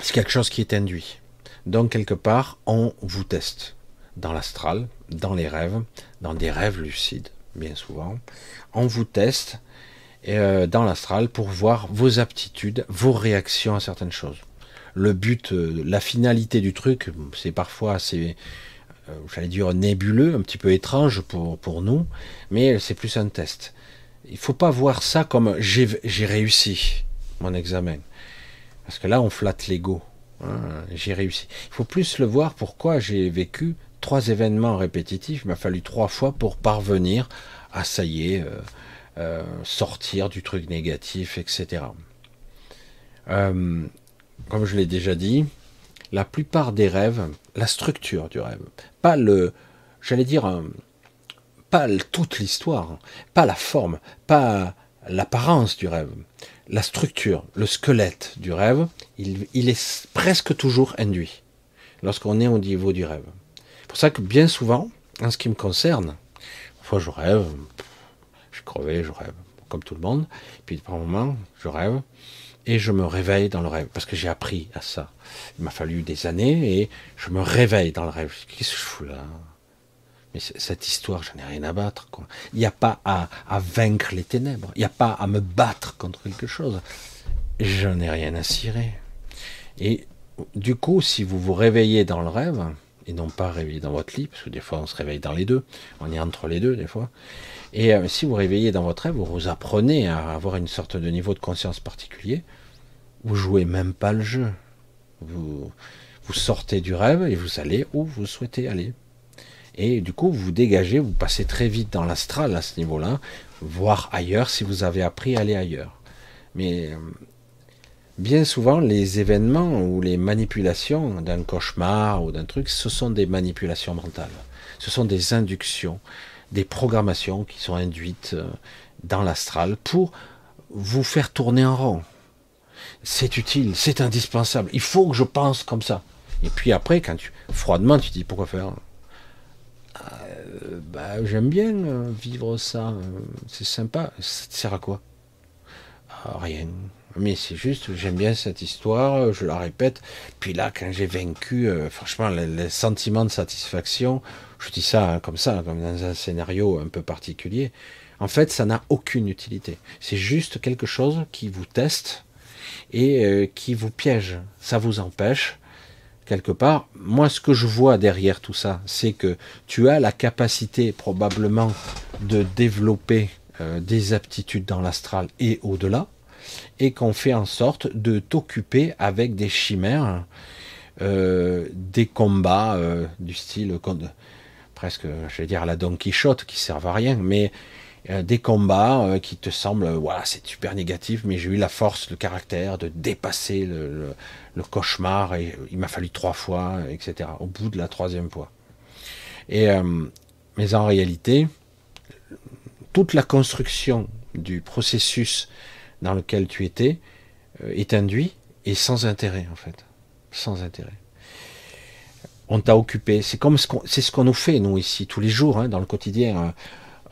c'est quelque chose qui est induit. Donc quelque part, on vous teste dans l'astral, dans les rêves, dans des rêves lucides. bien souvent. On vous teste euh, dans l'astral pour voir vos aptitudes, vos réactions à certaines choses. Le but, euh, la finalité du truc, c'est parfois assez, euh, j'allais dire nébuleux, un petit peu étrange pour, pour nous, mais c'est plus un test. Il faut pas voir ça comme j'ai réussi mon examen. Parce que là, on flatte l'ego. Hein, j'ai réussi. Il faut plus le voir pourquoi j'ai vécu trois événements répétitifs. Il m'a fallu trois fois pour parvenir à, ça y est, euh, sortir du truc négatif, etc. Euh, comme je l'ai déjà dit, la plupart des rêves, la structure du rêve, pas le, j'allais dire, pas toute l'histoire, pas la forme, pas l'apparence du rêve, la structure, le squelette du rêve, il, est presque toujours induit lorsqu'on est au niveau du rêve. C'est pour ça que bien souvent, en ce qui me concerne, fois je rêve, je suis crevé, je rêve, comme tout le monde. Puis par moment, je rêve et je me réveille dans le rêve parce que j'ai appris à ça. Il m'a fallu des années et je me réveille dans le rêve. Qu'est-ce que je fous là? Mais cette histoire, j'en ai rien à battre. Il n'y a pas à, à, vaincre les ténèbres. Il n'y a pas à me battre contre quelque chose. J'en ai rien à cirer. Et du coup, si vous vous réveillez dans le rêve, et non pas réveillé dans votre lit, parce que des fois on se réveille dans les deux, on est entre les deux des fois, et euh, si vous réveillez dans votre rêve, vous vous apprenez à avoir une sorte de niveau de conscience particulier. Vous jouez même pas le jeu. Vous, vous sortez du rêve et vous allez où vous souhaitez aller. Et du coup, vous dégagez, vous passez très vite dans l'astral à ce niveau-là, voir ailleurs si vous avez appris à aller ailleurs. Mais euh, bien souvent, les événements ou les manipulations d'un cauchemar ou d'un truc, ce sont des manipulations mentales. Ce sont des inductions des programmations qui sont induites euh, dans l'astral pour vous faire tourner en rond. C'est utile, c'est indispensable. Il faut que je pense comme ça. Et puis après, quand tu froidement, tu dis pourquoi faire? Euh, bah, J'aime bien euh, vivre ça. c'est sympa. Ça te sert à quoi? Rien. Mais c'est juste, j'aime bien cette histoire, je la répète. Puis là, quand j'ai vaincu, franchement, le, sentiment de satisfaction, je dis ça hein, comme ça, comme dans un scénario un peu particulier. En fait, ça n'a aucune utilité. C'est juste quelque chose qui vous teste et euh, qui vous piège. Ça vous empêche, quelque part. Moi, ce que je vois derrière tout ça, c'est que tu as la capacité probablement de développer euh, des aptitudes dans l'astral et au-delà, et qu'on fait en sorte de t'occuper avec des chimères, euh, des combats du style presque, je vais dire, à la Don Quichotte, qui servent à rien, mais euh, des combats euh, qui te semblent, voilà, c'est super négatif, mais j'ai eu la force, le caractère de dépasser le, cauchemar, et il m'a fallu trois fois, etc., au bout de la troisième fois. Et, euh, mais en réalité, toute la construction du processus dans lequel tu étais est induit et sans intérêt, en fait. Sans intérêt on t'a occupé. C'est comme ce qu'on, c'est ce qu'on nous fait nous ici tous les jours hein, dans le quotidien. Hein.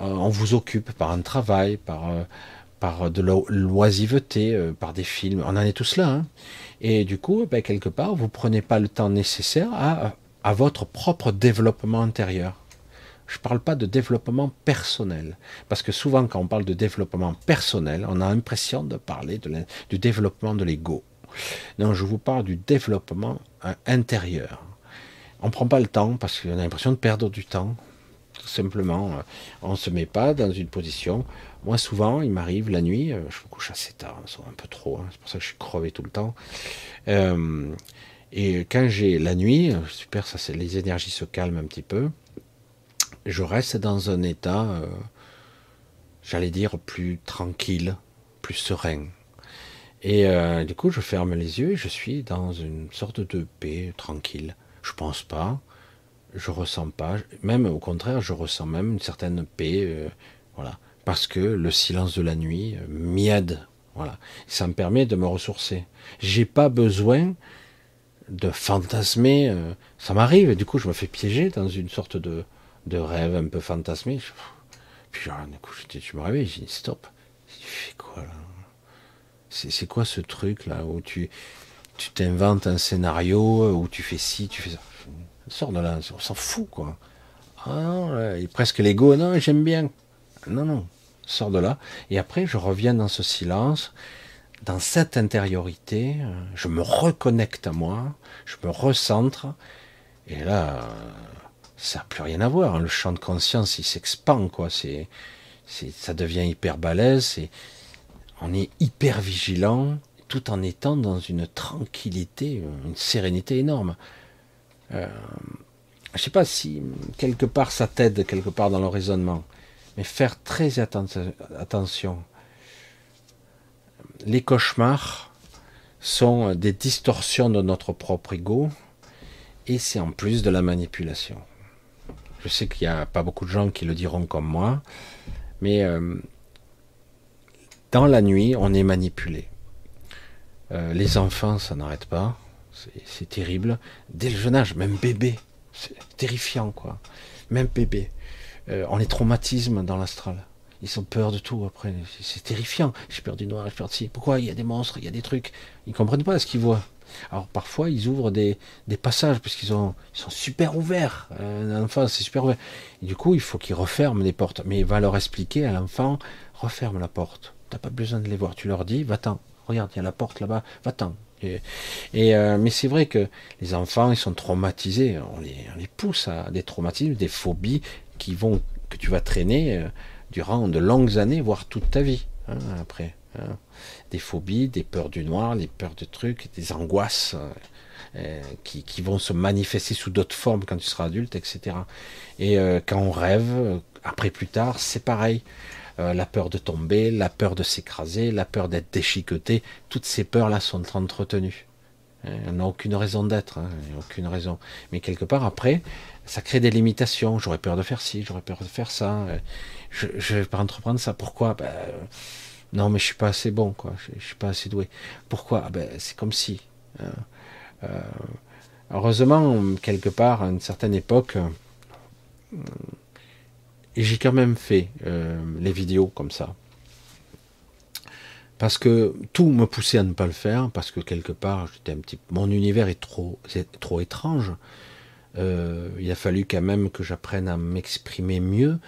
Euh, on vous occupe par un travail, par euh, par de l'oisiveté, euh, par des films. On en est tous là. Hein. Et du coup, ben, quelque part, vous prenez pas le temps nécessaire à, à votre propre développement intérieur. Je ne parle pas de développement personnel, parce que souvent quand on parle de développement personnel, on a l'impression de parler de du développement de l'ego. Non, je vous parle du développement intérieur on prend pas le temps parce qu'on a l'impression de perdre du temps. Tout simplement, euh, on se met pas dans une position. Moi, souvent, il m'arrive la nuit, euh, je me couche assez tard, un peu trop, hein, c'est pour ça que je suis crevé tout le temps. Euh, et quand j'ai la nuit, super, ça les énergies se calment un petit peu. Je reste dans un état, j'allais dire, plus tranquille, plus serein. Et du coup, je ferme les yeux et je suis dans une sorte de paix tranquille. Je pense pas. Je ressens pas. Même au contraire, je ressens même une certaine paix. Euh, voilà. Parce que le silence de la nuit euh, m'y aide. Voilà. Ça me permet de me ressourcer. J'ai pas besoin de fantasmer. Euh, ça m'arrive. Du coup, je me fais piéger dans une sorte de, de rêve un peu fantasmé. Puis, du coup, je, me réveille. Je dis stop. Tu fais quoi là? C'est quoi ce truc là où tu tu t'inventes un scénario où tu fais ci, tu fais ça. Sors de là, on s'en fout, quoi. Ah non, presque l'ego, non, j'aime bien. Non, non, sors de là. Et après, je reviens dans ce silence, dans cette intériorité, je me reconnecte à moi, je me recentre, et là, ça n'a plus rien à voir. Hein. Le champ de conscience, il s'expand, quoi. C'est, ça devient hyper balèze. on est hyper vigilant, tout en étant dans une tranquillité, une sérénité énorme. Euh, je sais pas si quelque part ça t'aide quelque part dans le raisonnement, mais faire très attention. Les cauchemars sont des distorsions de notre propre ego et c'est en plus de la manipulation. Je sais qu'il n'y a pas beaucoup de gens qui le diront comme moi, mais euh, dans la nuit, on est manipulé. Euh, les enfants, ça n'arrête pas. C'est terrible. Dès le jeune âge, même bébé, c'est terrifiant, quoi. Même bébé. Euh, on les traumatisme dans l'astral. Ils ont peur de tout après. C'est terrifiant. J'ai peur du noir, j'ai peur de ci. Pourquoi? Il y a des monstres, il y a des trucs. Ils comprennent pas ce qu'ils voient. Alors parfois, ils ouvrent des, passages parce qu'ils sont super ouverts. Un enfant, c'est super ouvert. Du coup, il faut qu'ils referment les portes. Mais il va leur expliquer à l'enfant, referme la porte. T'as pas besoin de les voir. Tu leur dis, va-t'en. Regarde, il y a la porte là-bas. Va-t'en. Et, euh, mais c'est vrai que les enfants, ils sont traumatisés. On les, pousse à des traumatismes, des phobies qui vont, que tu vas traîner euh, durant de longues années, voire toute ta vie. Hein, après. Hein des phobies, des peurs du noir, des peurs de trucs, des angoisses euh, qui, vont se manifester sous d'autres formes quand tu seras adulte, etc. Et quand on rêve, après plus tard, c'est pareil. La peur de tomber, la peur de s'écraser, la peur d'être déchiqueté, toutes ces peurs-là sont entretenues. On n'a aucune raison d'être, hein, aucune raison. Mais quelque part, après, ça crée des limitations. J'aurais peur de faire ci, j'aurais peur de faire ça. Je ne vais pas entreprendre ça. Pourquoi? Ben, non, mais je suis pas assez bon, quoi. Je, ne suis pas assez doué. Pourquoi? Ah ben, c'est comme si. Hein. Euh, heureusement, quelque part, à une certaine époque, euh, j'ai quand même fait euh, les vidéos comme ça. Parce que tout me poussait à ne pas le faire, parce que quelque part, j'étais un petit, mon univers est trop, trop étrange. il a fallu quand même que j'apprenne à m'exprimer mieux,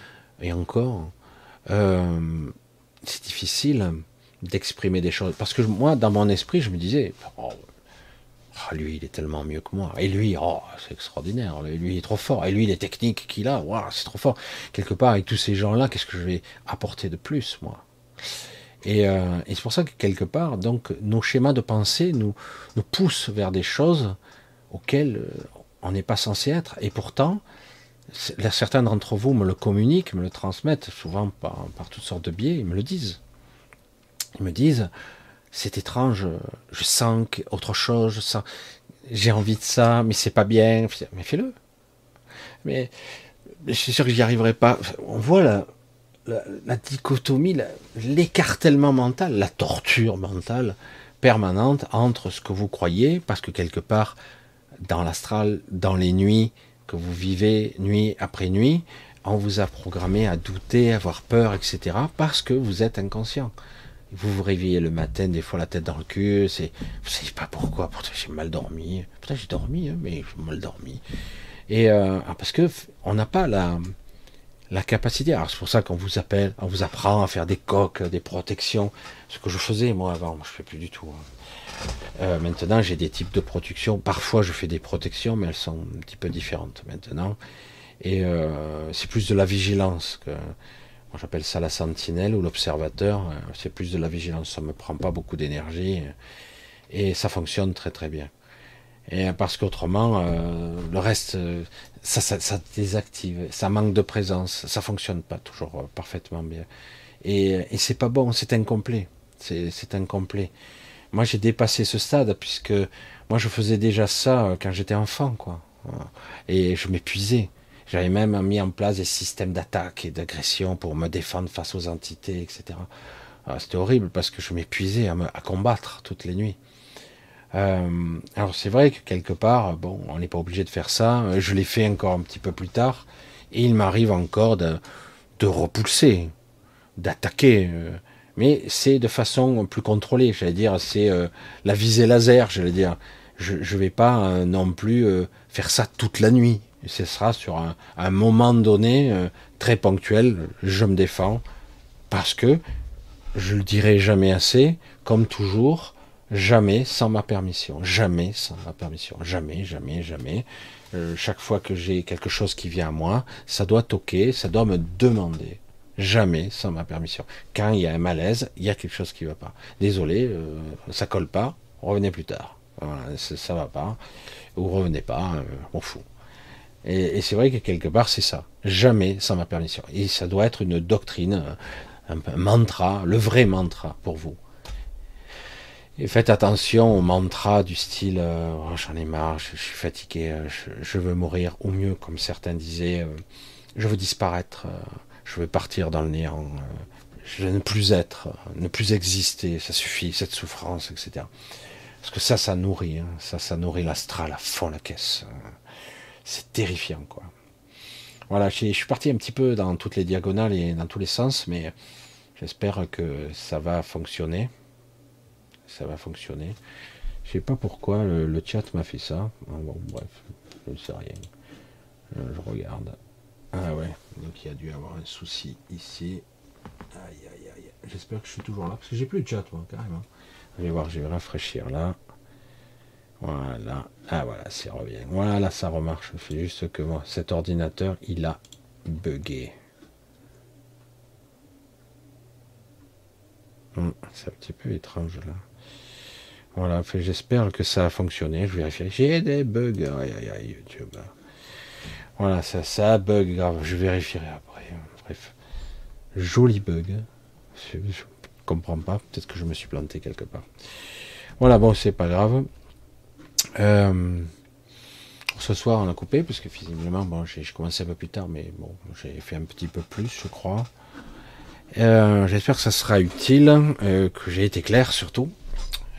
et encore c'est difficile d'exprimer des choses. Parce que moi, dans mon esprit, je me disais, oh, oh, lui, il est tellement mieux que moi. Et lui, oh, c'est extraordinaire. Lui, il est trop fort. Et lui, les techniques qu'il a, c'est trop fort. Quelque part, avec tous ces gens-là, qu'est-ce que je vais apporter de plus, moi? Et, euh, et c'est pour ça que quelque part, donc, nos schémas de pensée nous, poussent vers des choses auxquelles euh, on n'est pas censé être. Et pourtant, certains d'entre vous me le communiquent, me le transmettent, souvent par, toutes sortes de biais, ils me le disent. Ils me disent, c'est étrange, je sens autre chose, j'ai envie de ça, mais c'est pas bien. Mais fais-le. Mais, je suis sûr que j'y arriverai pas. On voit la, la dichotomie, l'écartèlement mental, la torture mentale permanente entre ce que vous croyez, parce que quelque part, dans l'astral, dans les nuits, que vous vivez nuit après nuit, on vous a programmé à douter, à avoir peur, etc. parce que vous êtes inconscient. Vous vous réveillez le matin, des fois la tête dans le cul, c'est, vous savez pas pourquoi, pourtant j'ai mal dormi, pourtant j'ai dormi, hein, mais j'ai mal dormi. Et euh, ah, parce que on n'a pas la, la capacité. Alors c'est pour ça qu'on vous appelle, on vous apprend à faire des coques, des protections, ce que je faisais moi avant, moi je fais plus du tout. Hein. Euh, maintenant, j'ai des types de protection. Parfois, je fais des protections, mais elles sont un petit peu différentes maintenant. Et euh, c'est plus de la vigilance. Que, j'appelle ça la sentinelle ou l'observateur. Euh, c'est plus de la vigilance. Ça me prend pas beaucoup d'énergie et ça fonctionne très très bien. Et parce qu'autrement, le reste, ça, désactive, ça manque de présence, ça fonctionne pas toujours parfaitement bien. Et, et c'est pas bon, c'est incomplet. C'est incomplet. Moi, j'ai dépassé ce stade puisque moi, je faisais déjà ça euh, quand j'étais enfant, quoi. Et je m'épuisais. J'avais même mis en place des systèmes d'attaque et d'agression pour me défendre face aux entités, etc. Ah, c'était horrible parce que je m'épuisais à, combattre toutes les nuits. Euh, alors c'est vrai que quelque part, bon, on n'est pas obligé de faire ça. Je l'ai fait encore un petit peu plus tard, et il m'arrive encore de, de repousser, d'attaquer. Euh, mais c'est de façon plus contrôlée. J'allais dire, c'est euh, la visée laser. J'allais dire, je ne vais pas euh, non plus euh, faire ça toute la nuit. Ce sera sur un, moment donné euh, très ponctuel, je me défends, parce que je le dirai jamais assez, comme toujours, jamais sans ma permission, jamais sans ma permission, jamais, jamais, jamais. Euh, chaque fois que j'ai quelque chose qui vient à moi, ça doit toquer, ça doit me demander. Jamais sans ma permission. Quand il y a un malaise, il y a quelque chose qui ne va pas. Désolé, euh, ça colle pas, revenez plus tard. Ça va pas. Ou revenez pas, on fout. Et, c'est vrai que quelque part, c'est ça. Jamais sans ma permission. Et ça doit être une doctrine, un, mantra, le vrai mantra pour vous. Et faites attention au mantra du style euh, oh, j'en ai marre, je, suis fatigué, euh, je, veux mourir, ou mieux, comme certains disaient, je veux disparaître, je veux partir dans le néant, je veux ne plus être, ne plus exister, ça suffit, cette souffrance, etc. Parce que ça, ça nourrit, hein. ça, ça nourrit l'astral à fond la caisse. C'est terrifiant, quoi. Voilà, je suis parti un petit peu dans toutes les diagonales et dans tous les sens, mais j'espère que ça va fonctionner. Ça va fonctionner. Je sais pas pourquoi le, chat m'a fait ça. Bon, bref, je ne sais rien. Euh, je regarde. Ah ouais, donc il y a dû avoir un souci ici. Aïe aïe aïe. J'espère que je suis toujours là, parce que j'ai plus de chat, moi, carrément. Je vais voir, je vais rafraîchir là. Voilà. Ah voilà, ça revient. Voilà, ça remarche. Je fais juste que moi, cet ordinateur, il a bugué. Hmm, c'est un petit peu étrange là. Voilà, j'espère que ça a fonctionné. Je vérifie. J'ai des bugs. Aïe aïe aïe, YouTube. Voilà, ça, ça bug grave. Je vérifierai après. Bref. Joli bug comprends pas. Peut-être que je me suis planté quelque part. Voilà, bon, c'est pas grave. Euh, ce soir, on a coupé, parce que visiblement, bon, j'ai commencé un peu plus tard, mais bon, j'ai fait un petit peu plus, je crois. Euh, j'espère que ça sera utile, euh, que j'ai été clair surtout.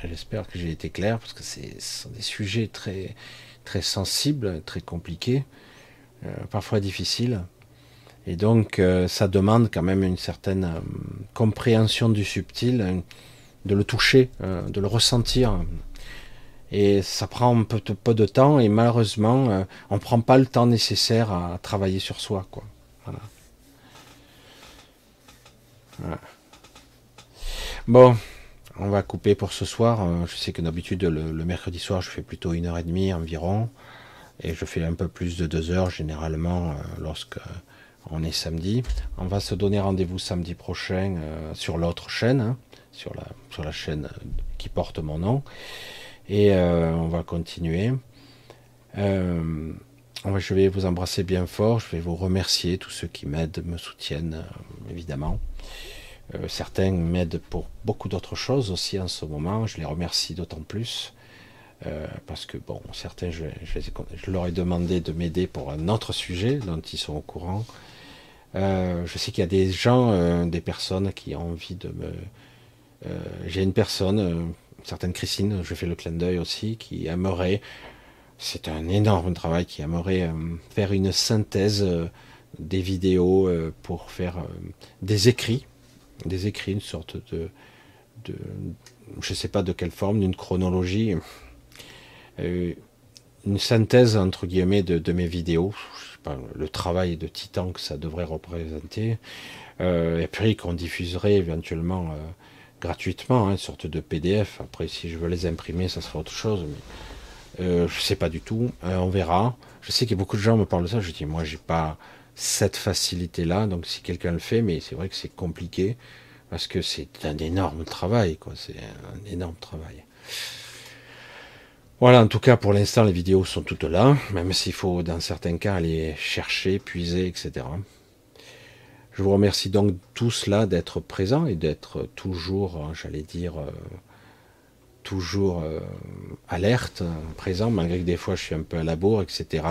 J'espère que j'ai été clair, parce que ce sont des sujets très, très sensibles, très compliqués, parfois difficiles. Et donc, ça demande quand même une certaine compréhension du subtil, de le toucher, de le ressentir. Et ça prend un peu, de temps, et malheureusement, on ne prend pas le temps nécessaire à travailler sur soi. Quoi. Bon, on va couper pour ce soir. Je sais que d'habitude, le, mercredi soir, je fais plutôt une heure et demie environ. Et je fais un peu plus de deux heures généralement lorsque on est samedi. On va se donner rendez-vous samedi prochain euh, sur l'autre chaîne, hein, sur, la, chaîne euh, qui porte mon nom. Et euh, on va continuer. je vais vous embrasser bien fort. Je vais vous remercier, tous ceux qui m'aident, me soutiennent, évidemment. certains m'aident pour beaucoup d'autres choses aussi en ce moment. Je les remercie d'autant plus. parce que bon, certains, je, je leur ai demandé de m'aider pour un autre sujet dont ils sont au courant. Euh, je sais qu'il y a des gens, euh, des personnes qui ont envie de me. Euh, j'ai une personne, certaine Christine, je fais le clin d'œil aussi, qui aimerait. C'est un énorme travail, qui aimerait faire une synthèse des vidéos pour faire des écrits, des écrits, une sorte de, je ne sais pas de quelle forme, d'une chronologie, une synthèse entre guillemets de mes vidéos le travail de titan que ça devrait représenter, euh, et puis qu'on diffuserait éventuellement euh, gratuitement, hein, une sorte de PDF. Après, si je veux les imprimer, ça sera autre chose, mais euh, je sais pas du tout. on verra. Je sais a beaucoup de gens me parlent de ça. Je dis, moi, j'ai pas cette facilité-là, donc si quelqu'un le fait, mais c'est vrai que c'est compliqué parce que c'est un énorme travail. C'est un énorme travail. Voilà, en tout cas, pour l'instant, les vidéos sont toutes là, même s'il faut, dans certains cas, aller chercher, puiser, etc. Je vous remercie donc tous là d'être présents et d'être toujours, euh, j'allais dire, euh, toujours euh, alerte, présent, malgré que des fois je suis un peu à la bourre, etc.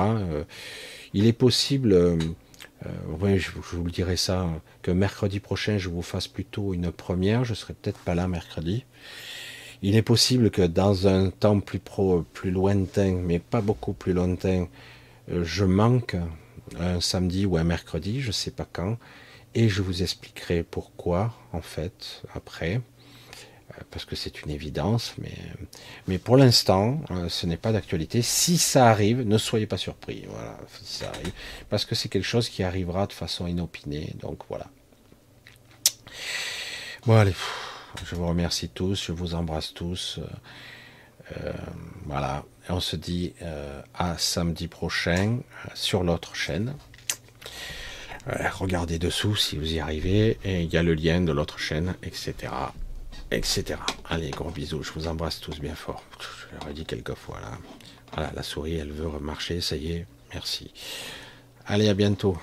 il est possible, je, vous le dirai ça, que mercredi prochain je vous fasse plutôt une première, je serai peut-être pas là mercredi. Il est possible que dans un temps plus pro, plus lointain, mais pas beaucoup plus lointain, euh, je manque un samedi ou un mercredi, je ne sais pas quand, et je vous expliquerai pourquoi, en fait, après. parce que c'est une évidence, mais, mais pour l'instant, ce n'est pas d'actualité. Si ça arrive, ne soyez pas surpris. Voilà, si ça arrive, parce que c'est quelque chose qui arrivera de façon inopinée. Donc voilà. Bon allez, je vous remercie tous, je vous embrasse tous. Euh, voilà, et on se dit euh, à samedi prochain euh, sur l'autre chaîne. Regardez dessous si vous y arrivez, et il y a le lien de l'autre chaîne, etc. etc. Allez, gros bisous, je vous embrasse tous bien fort. Je l'ai redit quelques fois là. Voilà, la souris, elle veut remarcher, ça y est, merci. Allez, à bientôt.